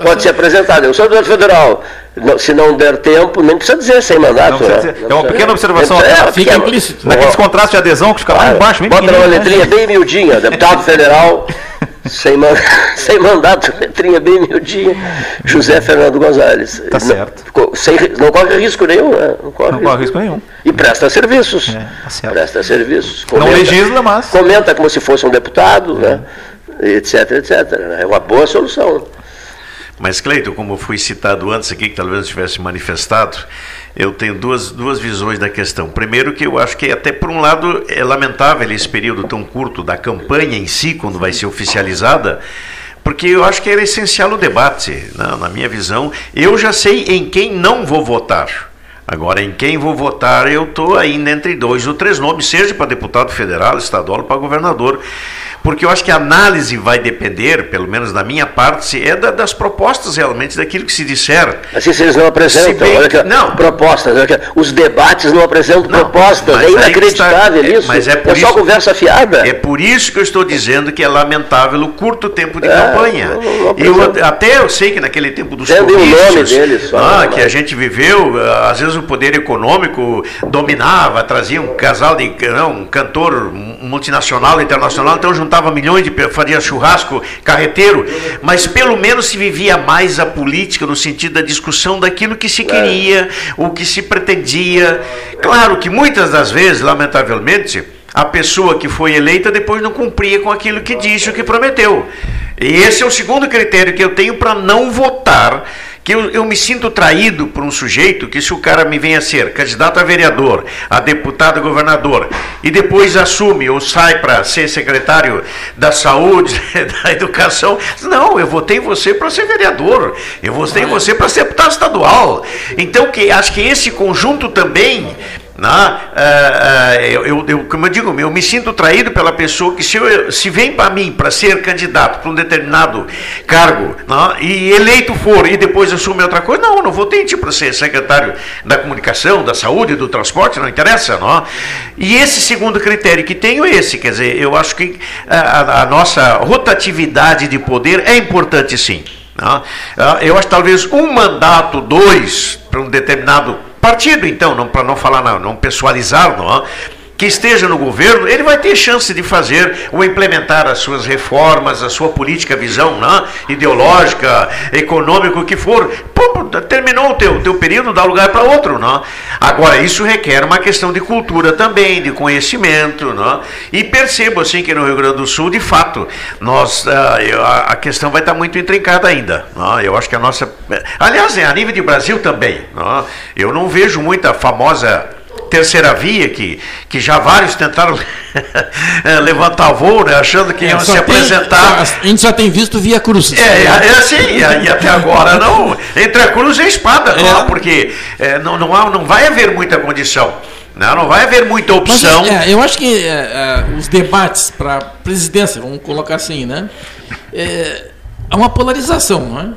ó. pode ser apresentado. Eu sou deputado federal. Não- Se não der tempo, nem precisa dizer sem mandato. Né? dizer. É uma pequena observação. É, Fica pequena. implícito. Naqueles contrastes de adesão que fica lá embaixo, Bota uma né? letrinha bem miudinha, deputado federal, sem, man- sem mandato, letrinha bem miudinha, José Fernando Gonzalez. Tá Não- certo. co- sem não corre risco nenhum, né? Não corre, Não corre risco nenhum. E presta serviços. tá certo. presta serviços. Não legisla, mas- Comenta como se fosse um deputado, né? Etc, etc. né? É uma boa solução. Mas, Cleiton, como foi citado antes aqui, que talvez tivesse manifestado, eu tenho duas, duas visões da questão. Primeiro, que eu acho que, até por um lado, é lamentável esse período tão curto da campanha em si, quando vai ser oficializada, porque eu acho que era essencial o debate, na, na minha visão. Eu já sei em quem não vou votar. Agora, em quem vou votar, eu estou ainda entre dois ou três nomes, seja para deputado federal, estadual ou para governador. Porque eu acho que a análise vai depender, pelo menos da minha parte, se é da- das propostas realmente, daquilo que se disser. Assim, se eles não apresentam Se bem olha aqui, ó, propostas, olha aqui, os debates não apresentam propostas, mas é inacreditável está- é, isso. mas é por só isso- conversa fiada. É por isso que eu estou dizendo que é lamentável o curto tempo de É, campanha. não- não eu até eu sei que naquele tempo dos Vendem o nome comícios, deles só, ah, né, que mas- a gente viveu, ah, às vezes o poder econômico dominava, trazia um casal de não, um cantor multinacional, internacional, então juntava milhões de fazia churrasco carreteiro, mas pelo menos se vivia mais a política no sentido da discussão daquilo que se queria, o que se pretendia. Claro que muitas das vezes, lamentavelmente, a pessoa que foi eleita depois não cumpria com aquilo que disse, o que prometeu. Esse é o segundo critério que eu tenho para não votar, que eu, eu me sinto traído por um sujeito que se o cara me vem a ser candidato a vereador, a deputado, a governador, e depois assume ou sai para ser secretário da saúde, da educação, não, eu votei você para ser vereador, eu votei você para ser deputado estadual. Então, que, acho que esse conjunto também né? Ah, ah, eu, eu- eu- como eu digo, eu me sinto traído pela pessoa que se, eu- se vem para mim para ser candidato para um determinado cargo né? e eleito for e depois assume outra coisa, não, eu não votei em ti para ser secretário da comunicação, da saúde, do transporte, não interessa, não? E esse segundo critério que tenho é esse, quer dizer, eu acho que a, a- a nossa rotatividade de poder é importante sim. né? Ah, Eu acho talvez um mandato, dois, para um determinado partido, então, para não falar, não, não é? Que esteja no governo, ele vai ter chance de fazer ou implementar as suas reformas, a sua política, visão não, é? ideológica, econômica, o que for. Pô, terminou o teu, teu período, dá lugar para outro. Não? é? Agora, isso requer uma questão de cultura também, de conhecimento. Não? é? E percebo assim que no Rio Grande do Sul, de fato, nós, ah, a, a questão vai estar muito intrincada ainda. Não? é? Eu acho que a nossa. Aliás, é, a nível de Brasil também. Não? é? Eu não vejo muita famosa terceira via que, que já vários tentaram levantar voo, né, achando que iam Só se tem- apresentar. a gente só tem visto via cruz. É, é assim, e, até agora não. Entre a cruz e a espada, não, há, porque eh, não, não, há, não vai haver muita condição. Não, não vai haver muita Mas, opção. é, eu acho que é, é, os debates para presidência, vamos colocar assim, né? É, há uma polarização, né?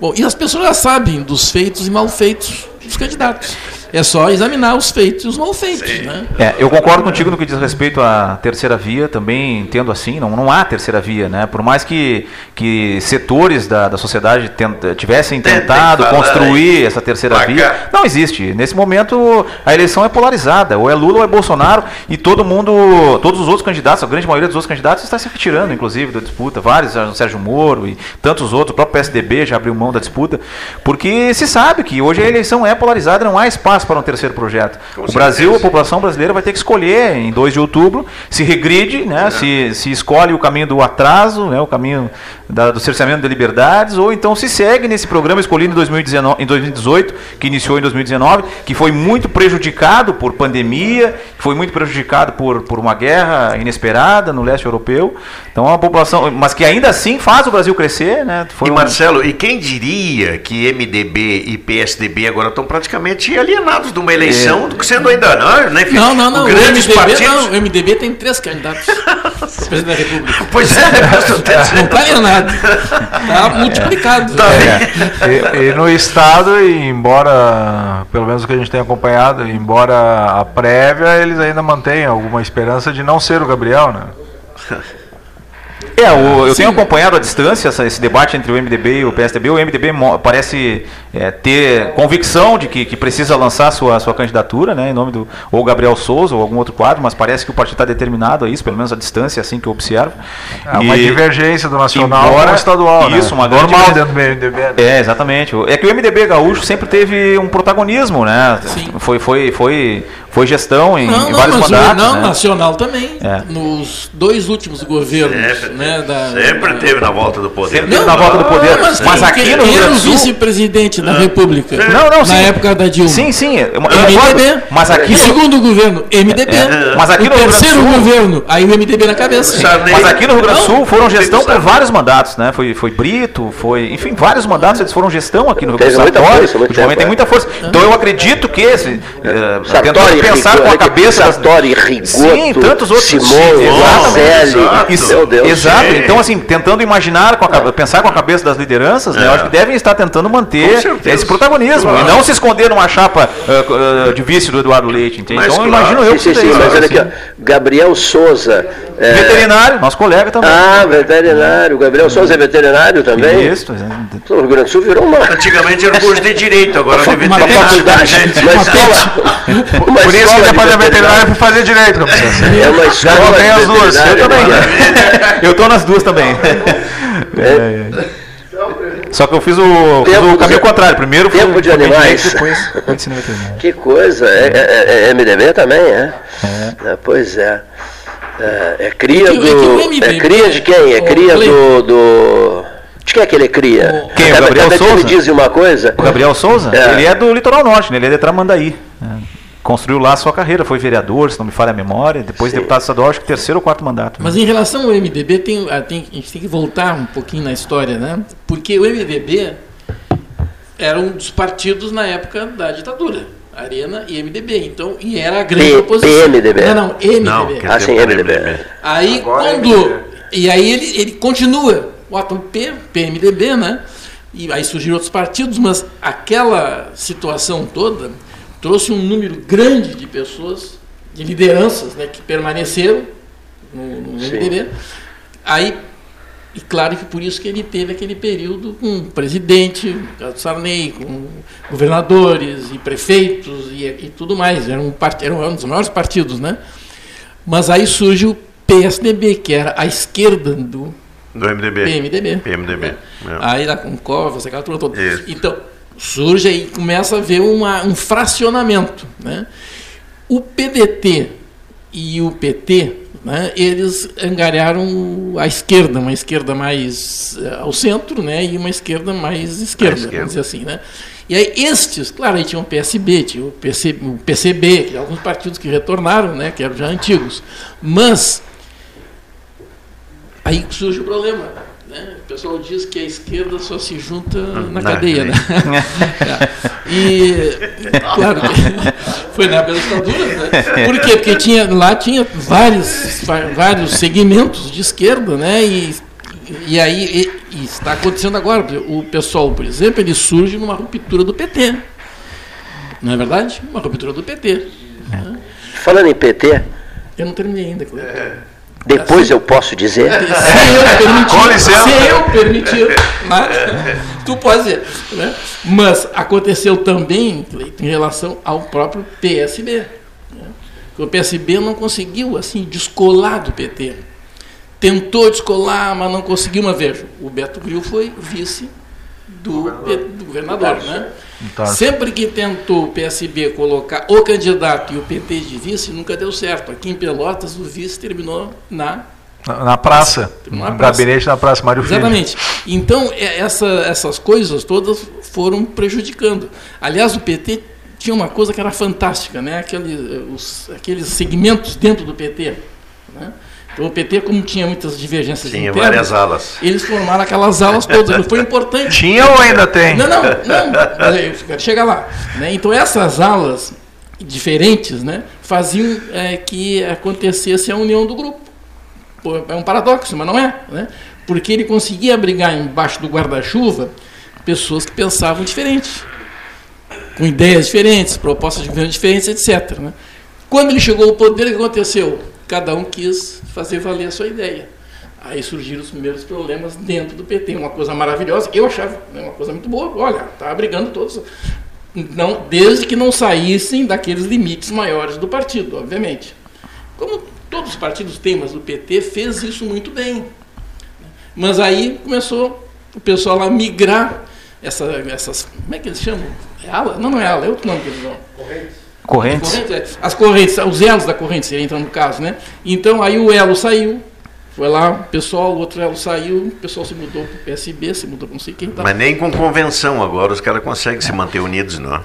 Bom, e as pessoas já sabem dos feitos e malfeitos dos candidatos. É só examinar os feitos e os malfeitos, né? É, eu concordo contigo no que diz respeito à terceira via, também entendo assim, não, não há terceira via, né? Por mais que, que setores da, da sociedade tenta- tivessem tentado construir aí. essa terceira via, não existe. Nesse momento a eleição é polarizada, ou é Lula ou é Bolsonaro, e todo mundo, todos os outros candidatos, a grande maioria dos outros candidatos está se retirando, inclusive, da disputa. Vários, o Sérgio Moro e tantos outros, o próprio PSDB já abriu mão da disputa, porque se sabe que hoje a eleição é polarizada, não há espaço para um terceiro projeto. o Brasil, a população brasileira vai ter que escolher em 2 de outubro se regride, né, se, se escolhe o caminho do atraso, né, o caminho da- do cerceamento de liberdades, ou então se segue nesse programa escolhido em, 2019, em 2018, que iniciou em 2019, que foi muito prejudicado por pandemia, que foi muito prejudicado por, por uma guerra inesperada no leste europeu. Então a população, mas que ainda assim faz o Brasil crescer, né? Foi e um- Marcelo, e quem diria que MDB e PSDB agora estão praticamente alienados? de uma eleição do que sendo ainda não, né? Enfim, Não, não, não. O MDB, partidos. não, o MDB tem três candidatos para presidente da República. Pois é, não está alienado. Está multiplicado. É. E, e no estado, e embora, pelo menos o que a gente tem acompanhado, embora a prévia, eles ainda mantêm alguma esperança de não ser o Gabriel, né? É, o- eu tenho acompanhado à distância essa- esse debate entre o MDB e o PSDB. O MDB parece é, ter convicção de que, que precisa lançar sua, sua candidatura, né, em nome do ou Gabriel Souza ou algum outro quadro, mas parece que o partido está determinado a isso, pelo menos à distância, assim que eu observo. É uma E- divergência do nacional embora- o estadual, né? Isso, uma grande Normal dentro do MDB. né? É, exatamente. É que o MDB gaúcho sempre teve um protagonismo, né? Foi, foi, foi, foi gestão em, Não, em não, vários mas o- mandatos. não, né? nacional também. É. Nos dois últimos governos. né, da, Sempre teve na volta do poder. Sempre teve na volta do poder. Mas, Mas aqui no Rio era Grande o do Sul- vice-presidente da República. Não, não, Na sim. época da Dilma. Sim, sim. Eu- eu MDB. Mas aqui o no- segundo governo, MDB. É, mas aqui o no terceiro Sul- governo, aí o MDB na cabeça. Mas aqui no Rio Grande do Não, Sul foram gestão por vários mandatos, né? Foi, foi Brito, foi. Enfim, vários mandatos eles foram gestão aqui no Rio Grande do Sul. ultimamente tempo, tem muita força. Então eu acredito que esse. eh, Sartori, pensar Rigoto, com a né, cabeça. Sartori, Rigoto, Sim, tantos outros. Simão, Exatamente. Exato. É. Então, assim, tentando imaginar, com a pensar com a cabeça das lideranças, né? Eu acho que devem estar tentando manter esse protagonismo. E não se esconder numa chapa eh, eh, de vice do Eduardo Leite. entende? Mas Então, claro. imagino eu sim, que sim, sim, mas olha aqui, assim. ó, Gabriel Souza. é, Veterinário, nosso colega também. Ah, veterinário. Gabriel Souza é veterinário também? Isso, O Rio Grande do Sul virou uma. Antigamente era curso de direito, agora Uma de fa- uma veterinário. faculdade, uma escola. Uma Por isso que de depois da veterinária eu veterinário. fui fazer direito. É uma Já escola de as duas. Eu também. né? Eu tô nas duas também. É, é. Só que eu fiz o, fiz o de- caminho contrário. Primeiro fui Tempo de animais. depois. Que coisa. É, é- é- é MDB também, é? É, pois é. É, é cria É é do. É cria de quem? É cria do. do... De quem é que ele cria? Quem? O Gabriel Souza? me diz uma coisa. O Gabriel Souza, É. ele é do litoral norte, né? ele é de Tramandaí. né? Construiu lá a sua carreira, foi vereador, se não me falha a memória, depois deputado estadual, acho que terceiro ou quarto mandato. Mas em relação ao MDB, tem, ah, tem- a gente tem que voltar um pouquinho na história, né? Porque o MDB era um dos partidos na época da ditadura. Arena e MDB. Então, e era a grande P- oposição. PMDB. Não, não, MDB. Não, Ah, sim, MDB. Aí Agora é quando. MDB. E aí ele, ele continua. O atom P, PMDB, né? E aí surgiram outros partidos, mas aquela situação toda trouxe um número grande de pessoas, de lideranças, né, que permaneceram no, no. MDB. Aí, e claro que por isso que ele teve aquele período com o presidente, o Sarney, com governadores e prefeitos e, e tudo mais. Era um, part- era um dos maiores partidos, né? Mas aí surge o PSDB, que era a esquerda do Do MDB. PMDB. PMDB. é. Aí lá com covas, aquela turma toda. Isso. Então, surge aí, começa a haver uma, um fracionamento. Né? O PDT e o PT, né, eles angariaram a esquerda, uma esquerda mais eh, ao centro né, e uma esquerda mais esquerda, esquerda. vamos dizer assim. Né? E aí estes, claro, aí tinha o PSB, tinha o, PC, o PCB, que alguns partidos que retornaram, né, que eram já antigos. Mas aí surge o problema. O pessoal diz que a esquerda só se junta na, na cadeia. Né? É. e, claro, que foi na época da ditadura. Né? Por quê? Porque tinha, lá tinha vários, vários segmentos de esquerda, né? E, e aí e- e está acontecendo agora. O pessoal, por exemplo, ele surge numa ruptura do PT. Não é verdade? Uma ruptura do PT. né? Falando em PT, Eu não terminei ainda, Cleber. Depois eu posso dizer. Se eu permitir, Com licença. se eu permitir, né? tu pode dizer. Né? Mas aconteceu também, Cleiton, em relação ao próprio PSB. né? O PSB não conseguiu assim descolar do PT. Tentou descolar, mas não conseguiu. Mas veja, o Beto Gril foi vice do, P- do governador. Né? Tá. Sempre que tentou o PSB colocar o candidato e o PT de vice, nunca deu certo. Aqui em Pelotas, o vice terminou na Na, praça. Na praça. gabinete na Praça Mário Filho. Exatamente. Então, é- essa- essas coisas todas foram prejudicando. Aliás, o PT tinha uma coisa que era fantástica, né? Aquele, eh, os- aqueles segmentos dentro do PT. né? Então o PT, como tinha muitas divergências Tinha internas, várias alas. eles formaram aquelas alas todas. Foi importante. Tinha ou ainda tem? Não, não, não. Chega lá. Né? Então essas alas diferentes né, faziam é, que acontecesse a união do grupo. É um paradoxo, mas não é. Né? Porque ele conseguia abrigar embaixo do guarda-chuva pessoas que pensavam diferente, com ideias diferentes, propostas de governo diferentes, etc. né? Quando ele chegou ao poder, o que aconteceu? Cada um quis fazer valer a sua ideia. Aí surgiram os primeiros problemas dentro do PT, uma coisa maravilhosa. Eu achava né, uma coisa muito boa. Olha, estava brigando todos. Não, desde que não saíssem daqueles limites maiores do partido, obviamente. Como todos os partidos têm, mas o PT fez isso muito bem. Mas aí começou o pessoal a migrar essa, essas. Como é que eles chamam? É ala? Não, não é ala, é outro nome que eles dão. Correntes. Correntes, é. As correntes, os elos da corrente seria então no caso, né? Então aí o elo saiu, foi lá, o pessoal, o outro elo saiu, o pessoal se mudou para o PSB, se mudou para não sei quem. Tá. Mas nem com convenção agora os caras conseguem se manter unidos, não.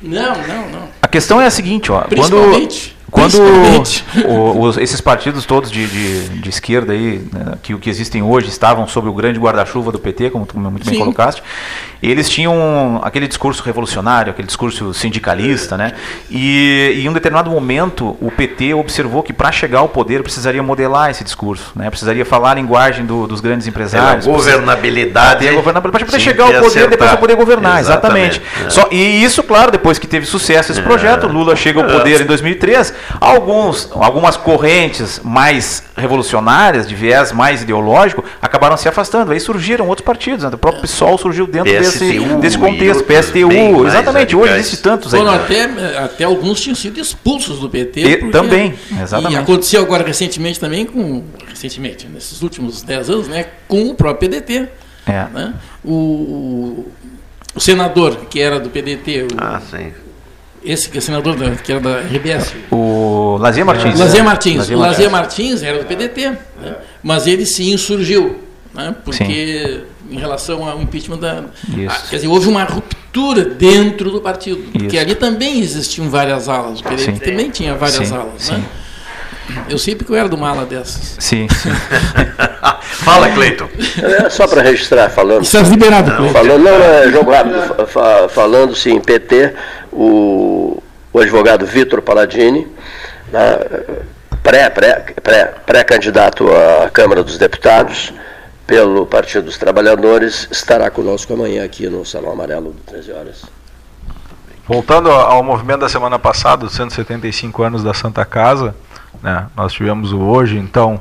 Não, não, não. A questão é a seguinte, ó, quando, Principalmente- quando principalmente. o- os- esses partidos todos de, de, de esquerda aí, né, que o que existem hoje estavam sob o grande guarda-chuva do PT, como tu muito bem Sim. colocaste, eles tinham aquele discurso revolucionário, aquele discurso sindicalista, né? E, e em um determinado momento o PT observou que para chegar ao poder precisaria modelar esse discurso, né? Precisaria falar a linguagem do- dos grandes empresários. Pela governabilidade. Ter governabilidade para chegar ao poder acertar. depois para poder governar, Exatamente. exatamente. É. Só, e isso, claro, depois que teve sucesso esse É. projeto, Lula chega ao poder em 2003, alguns, algumas correntes mais revolucionárias, de viés mais ideológico, acabaram se afastando. Aí surgiram outros partidos, né? o próprio PSOL surgiu dentro desse, PSTU desse e contexto, PSTU, exatamente, hoje existe tantos aí. Foram até, até alguns tinham sido expulsos do PT. E porque- também, exatamente. E aconteceu agora recentemente também com. Recentemente, nesses últimos 10 anos, né? Com o próprio PDT. É. né? O, o, senador que era do PDT. O, ah, sim. Esse que é senador da, que era da RBS. O Lazier Martins. Lazier Martins. Lazier Martins. Martins era do PDT, né? mas ele se insurgiu, né? porque em relação ao impeachment da. Isso. Ah, quer dizer, houve uma ruptura dentro do partido, porque Isso. ali também existiam várias alas, o PDT Sim. também tinha várias Sim, alas. sim. Né? Eu sei porque eu era de uma ala dessas. Sim. Fala, Cleiton. É, só para registrar, falando. Estás liberado, não, Cleiton. falando, não, é jogo rápido. Fa- fa- Falando-se em PT, o, o advogado Vitor Palladini, né, pré, pré, pré, pré-candidato à Câmara dos Deputados pelo Partido dos Trabalhadores, estará conosco amanhã aqui no Salão Amarelo, 13 horas. Voltando ao movimento da semana passada, os 175 anos da Santa Casa, né, nós tivemos o hoje, então,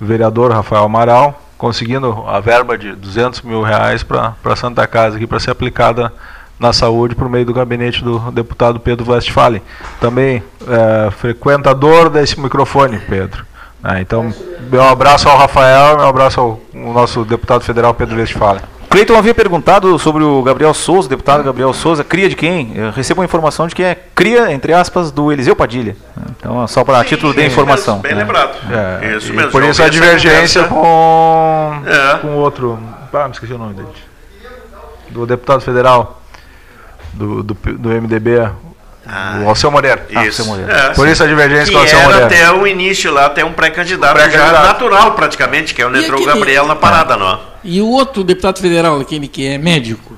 vereador Rafael Amaral, conseguindo a verba de 200 mil reais para a Santa Casa, aqui para ser aplicada na saúde por meio do gabinete do deputado Pedro Westphalen. Também é, frequentador desse microfone, Pedro. Né, então, meu abraço ao Rafael, meu abraço ao, nosso deputado federal Pedro Westphalen. Cleiton havia perguntado sobre o Gabriel Souza, deputado Gabriel Souza, cria de quem? Eu recebo a informação de que é cria, entre aspas, do Eliseu Padilha. Então, é só para título de informação. Bem né? lembrado. É, Isso e mesmo. Por isso a divergência conversa. com É. com outro. Ah, me esqueci o nome dele. Do deputado federal do, do, do MDB, o Alceu Moreira. Ah, Isso. É, Por isso a divergência que com o Alceu era Moreira. até o início lá, até um pré-candidato já Pré-candidato. natural praticamente, que é o aquele- Gabriel na parada, não. E o outro deputado federal, aquele que é médico,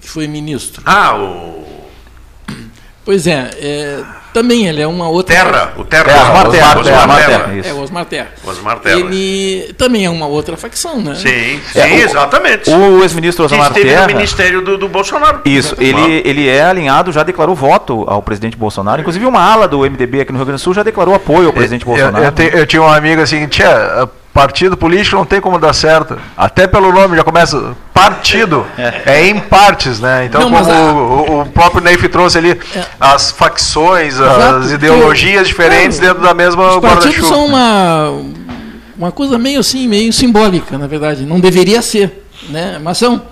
que foi ministro. Ah, o Pois é, é, também ele é uma outra. Terra, o Terra. É, Osmar Terra, Osmar Terra, É, isso. o Osmar Terra. Osmar Terra. Ele também é uma outra facção, né? Sim, sim, É, o- exatamente. o ex-ministro Que Osmar esteve Terra- no ministério do, do Bolsonaro. Isso, ele, ele é alinhado, já declarou voto ao presidente Bolsonaro. Inclusive, uma ala do MDB aqui no Rio Grande do Sul já declarou apoio ao presidente Eu, Bolsonaro. eu, te- eu tinha um amigo assim, tia, partido político não tem como dar certo. Até pelo nome já começa. Partido é, em partes, né? Então, Não, como a- o, o próprio Neif trouxe ali as facções, Exato, as ideologias que- diferentes claro, dentro da mesma Os partidos guarda-chuva. são uma, uma coisa meio assim, meio simbólica, na verdade. Não deveria ser, né? Mas são.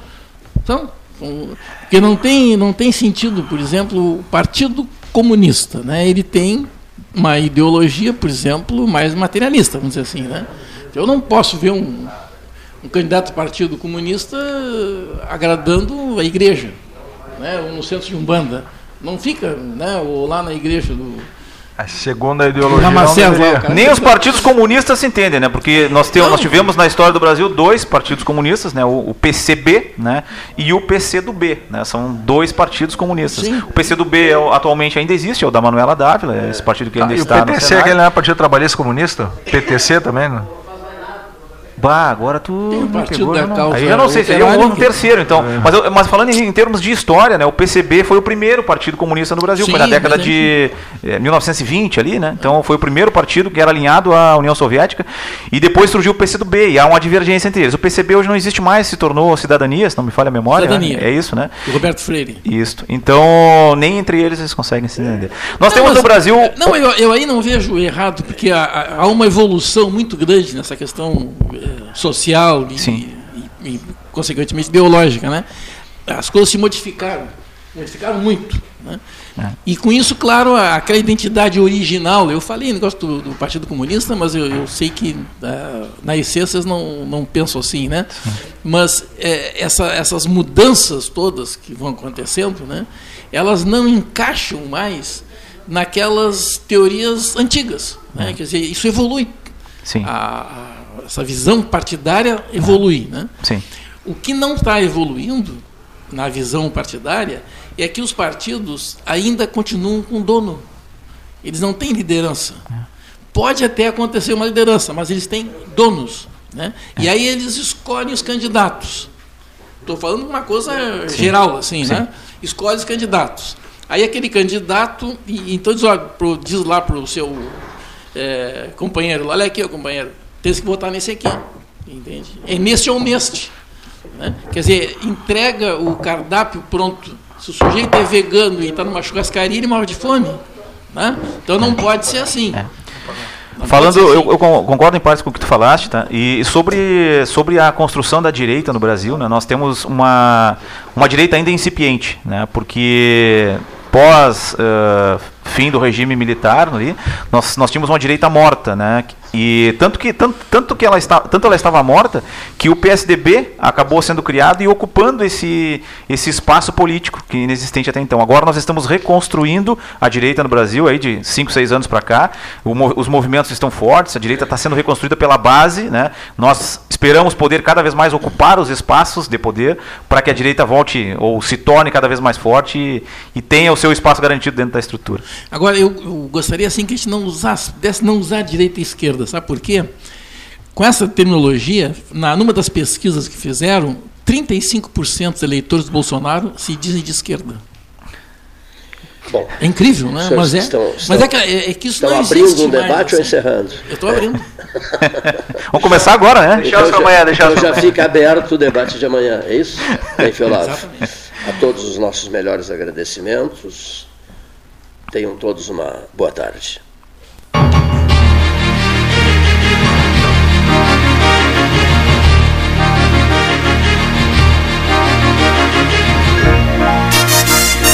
São. São- Porque não tem, não tem sentido, por exemplo, o Partido Comunista, né? Ele tem uma ideologia, por exemplo, mais materialista, vamos dizer assim, né? Eu não posso ver um, um candidato do Partido Comunista agradando a igreja, né? ou no centro de Umbanda. Não fica, né? ou lá na igreja do, Segundo a ideologia. Na não. Nem os partidos comunistas se entendem, né? Porque nós, temos, nós tivemos na história do Brasil dois partidos comunistas, né? O, o PCB, né? E o PCdoB, né? São dois partidos comunistas. Sim. O PCdoB é atualmente ainda existe, é o da Manuela Dávila, é esse partido que Tá, ainda e o está no PTC, Senado. aquele não é Partido Trabalhista Comunista? PTC também, né? Bah, agora tu Tem o me Partido pegou, da não- Causa Aí eu não sei, seria um, um terceiro, então. Mas, eu- mas falando em, em termos de história, né? O PCB foi o primeiro partido comunista no Brasil, foi na Sim, década mas de eh, 1920 ali, né? Então foi o primeiro partido que era alinhado à União Soviética. E depois surgiu o PCdoB, e há uma divergência entre eles. O PCB hoje não existe mais, se tornou cidadania, se não me falha a memória. Cidadania. É isso, né? Do Roberto Freire. Isso. Então, nem entre eles eles conseguem se entender. Nós Não, temos mas- no Brasil. Não, eu, eu aí não vejo errado, porque há, há- há uma evolução muito grande nessa questão eh, social e, e- e, consequentemente, biológica. Né? As coisas se modificaram, modificaram muito. Né? E com isso, claro, aquela identidade original, eu falei negócio do, do Partido Comunista, mas eu, eu sei que ah, na essência não, não pensam assim, né? Mas eh, essa- essas mudanças todas que vão acontecendo, né? elas não encaixam mais naquelas teorias antigas. Né? Quer dizer, isso evolui. Sim. A- essa visão partidária evolui. Né? Sim. O que não está evoluindo na visão partidária é que os partidos ainda continuam com dono. Eles não têm liderança. Pode até acontecer uma liderança, mas eles têm donos. Né? E aí eles escolhem os candidatos. Estou falando uma coisa Sim. geral, assim, Sim. né? Escolhe os candidatos. Aí aquele candidato, e, então diz, pro, diz lá para o seu eh, companheiro, olha aqui, ó, companheiro, tem que votar nesse aqui. Entende? É nesse ou neste. Né? Quer dizer, entrega o cardápio pronto. Se o sujeito é vegano e está numa churrascaria, ele morre de fome. Né? Então não pode ser assim. Não Falando, ser eu, eu con- concordo em partes com o que tu falaste, tá? E sobre, sobre a construção da direita no Brasil, né? Nós temos uma, uma direita ainda incipiente, né? Porque pós eh, fim do regime militar ali, nós, nós tínhamos uma direita morta, né? E tanto que tanto, tanto que ela está, tanto ela estava morta que o PSDB acabou sendo criado e ocupando esse esse espaço político que inexistente até então. Agora nós estamos reconstruindo a direita no Brasil aí de 5, 6 anos para cá. O os movimentos estão fortes, a direita está sendo reconstruída pela base, né? Nós esperamos poder cada vez mais ocupar os espaços de poder para que a direita volte ou se torne cada vez mais forte e, e tenha o seu espaço garantido dentro da estrutura. Agora, eu, eu gostaria assim que a gente não usasse, pudesse não usar direita e esquerda, sabe por quê? Com essa terminologia, na, numa das pesquisas que fizeram, 35% dos eleitores do Bolsonaro se dizem de esquerda. Bom, É incrível, né? Mas é, estão- mas estão- é, que, é, é que isso estão não abrindo existe um mais, debate ou assim. encerrando? Eu estou abrindo. Vamos começar agora, né? Então já, então já fica aberto o debate de amanhã, é isso? Bem. A todos os nossos melhores agradecimentos. Tenham todos uma boa tarde.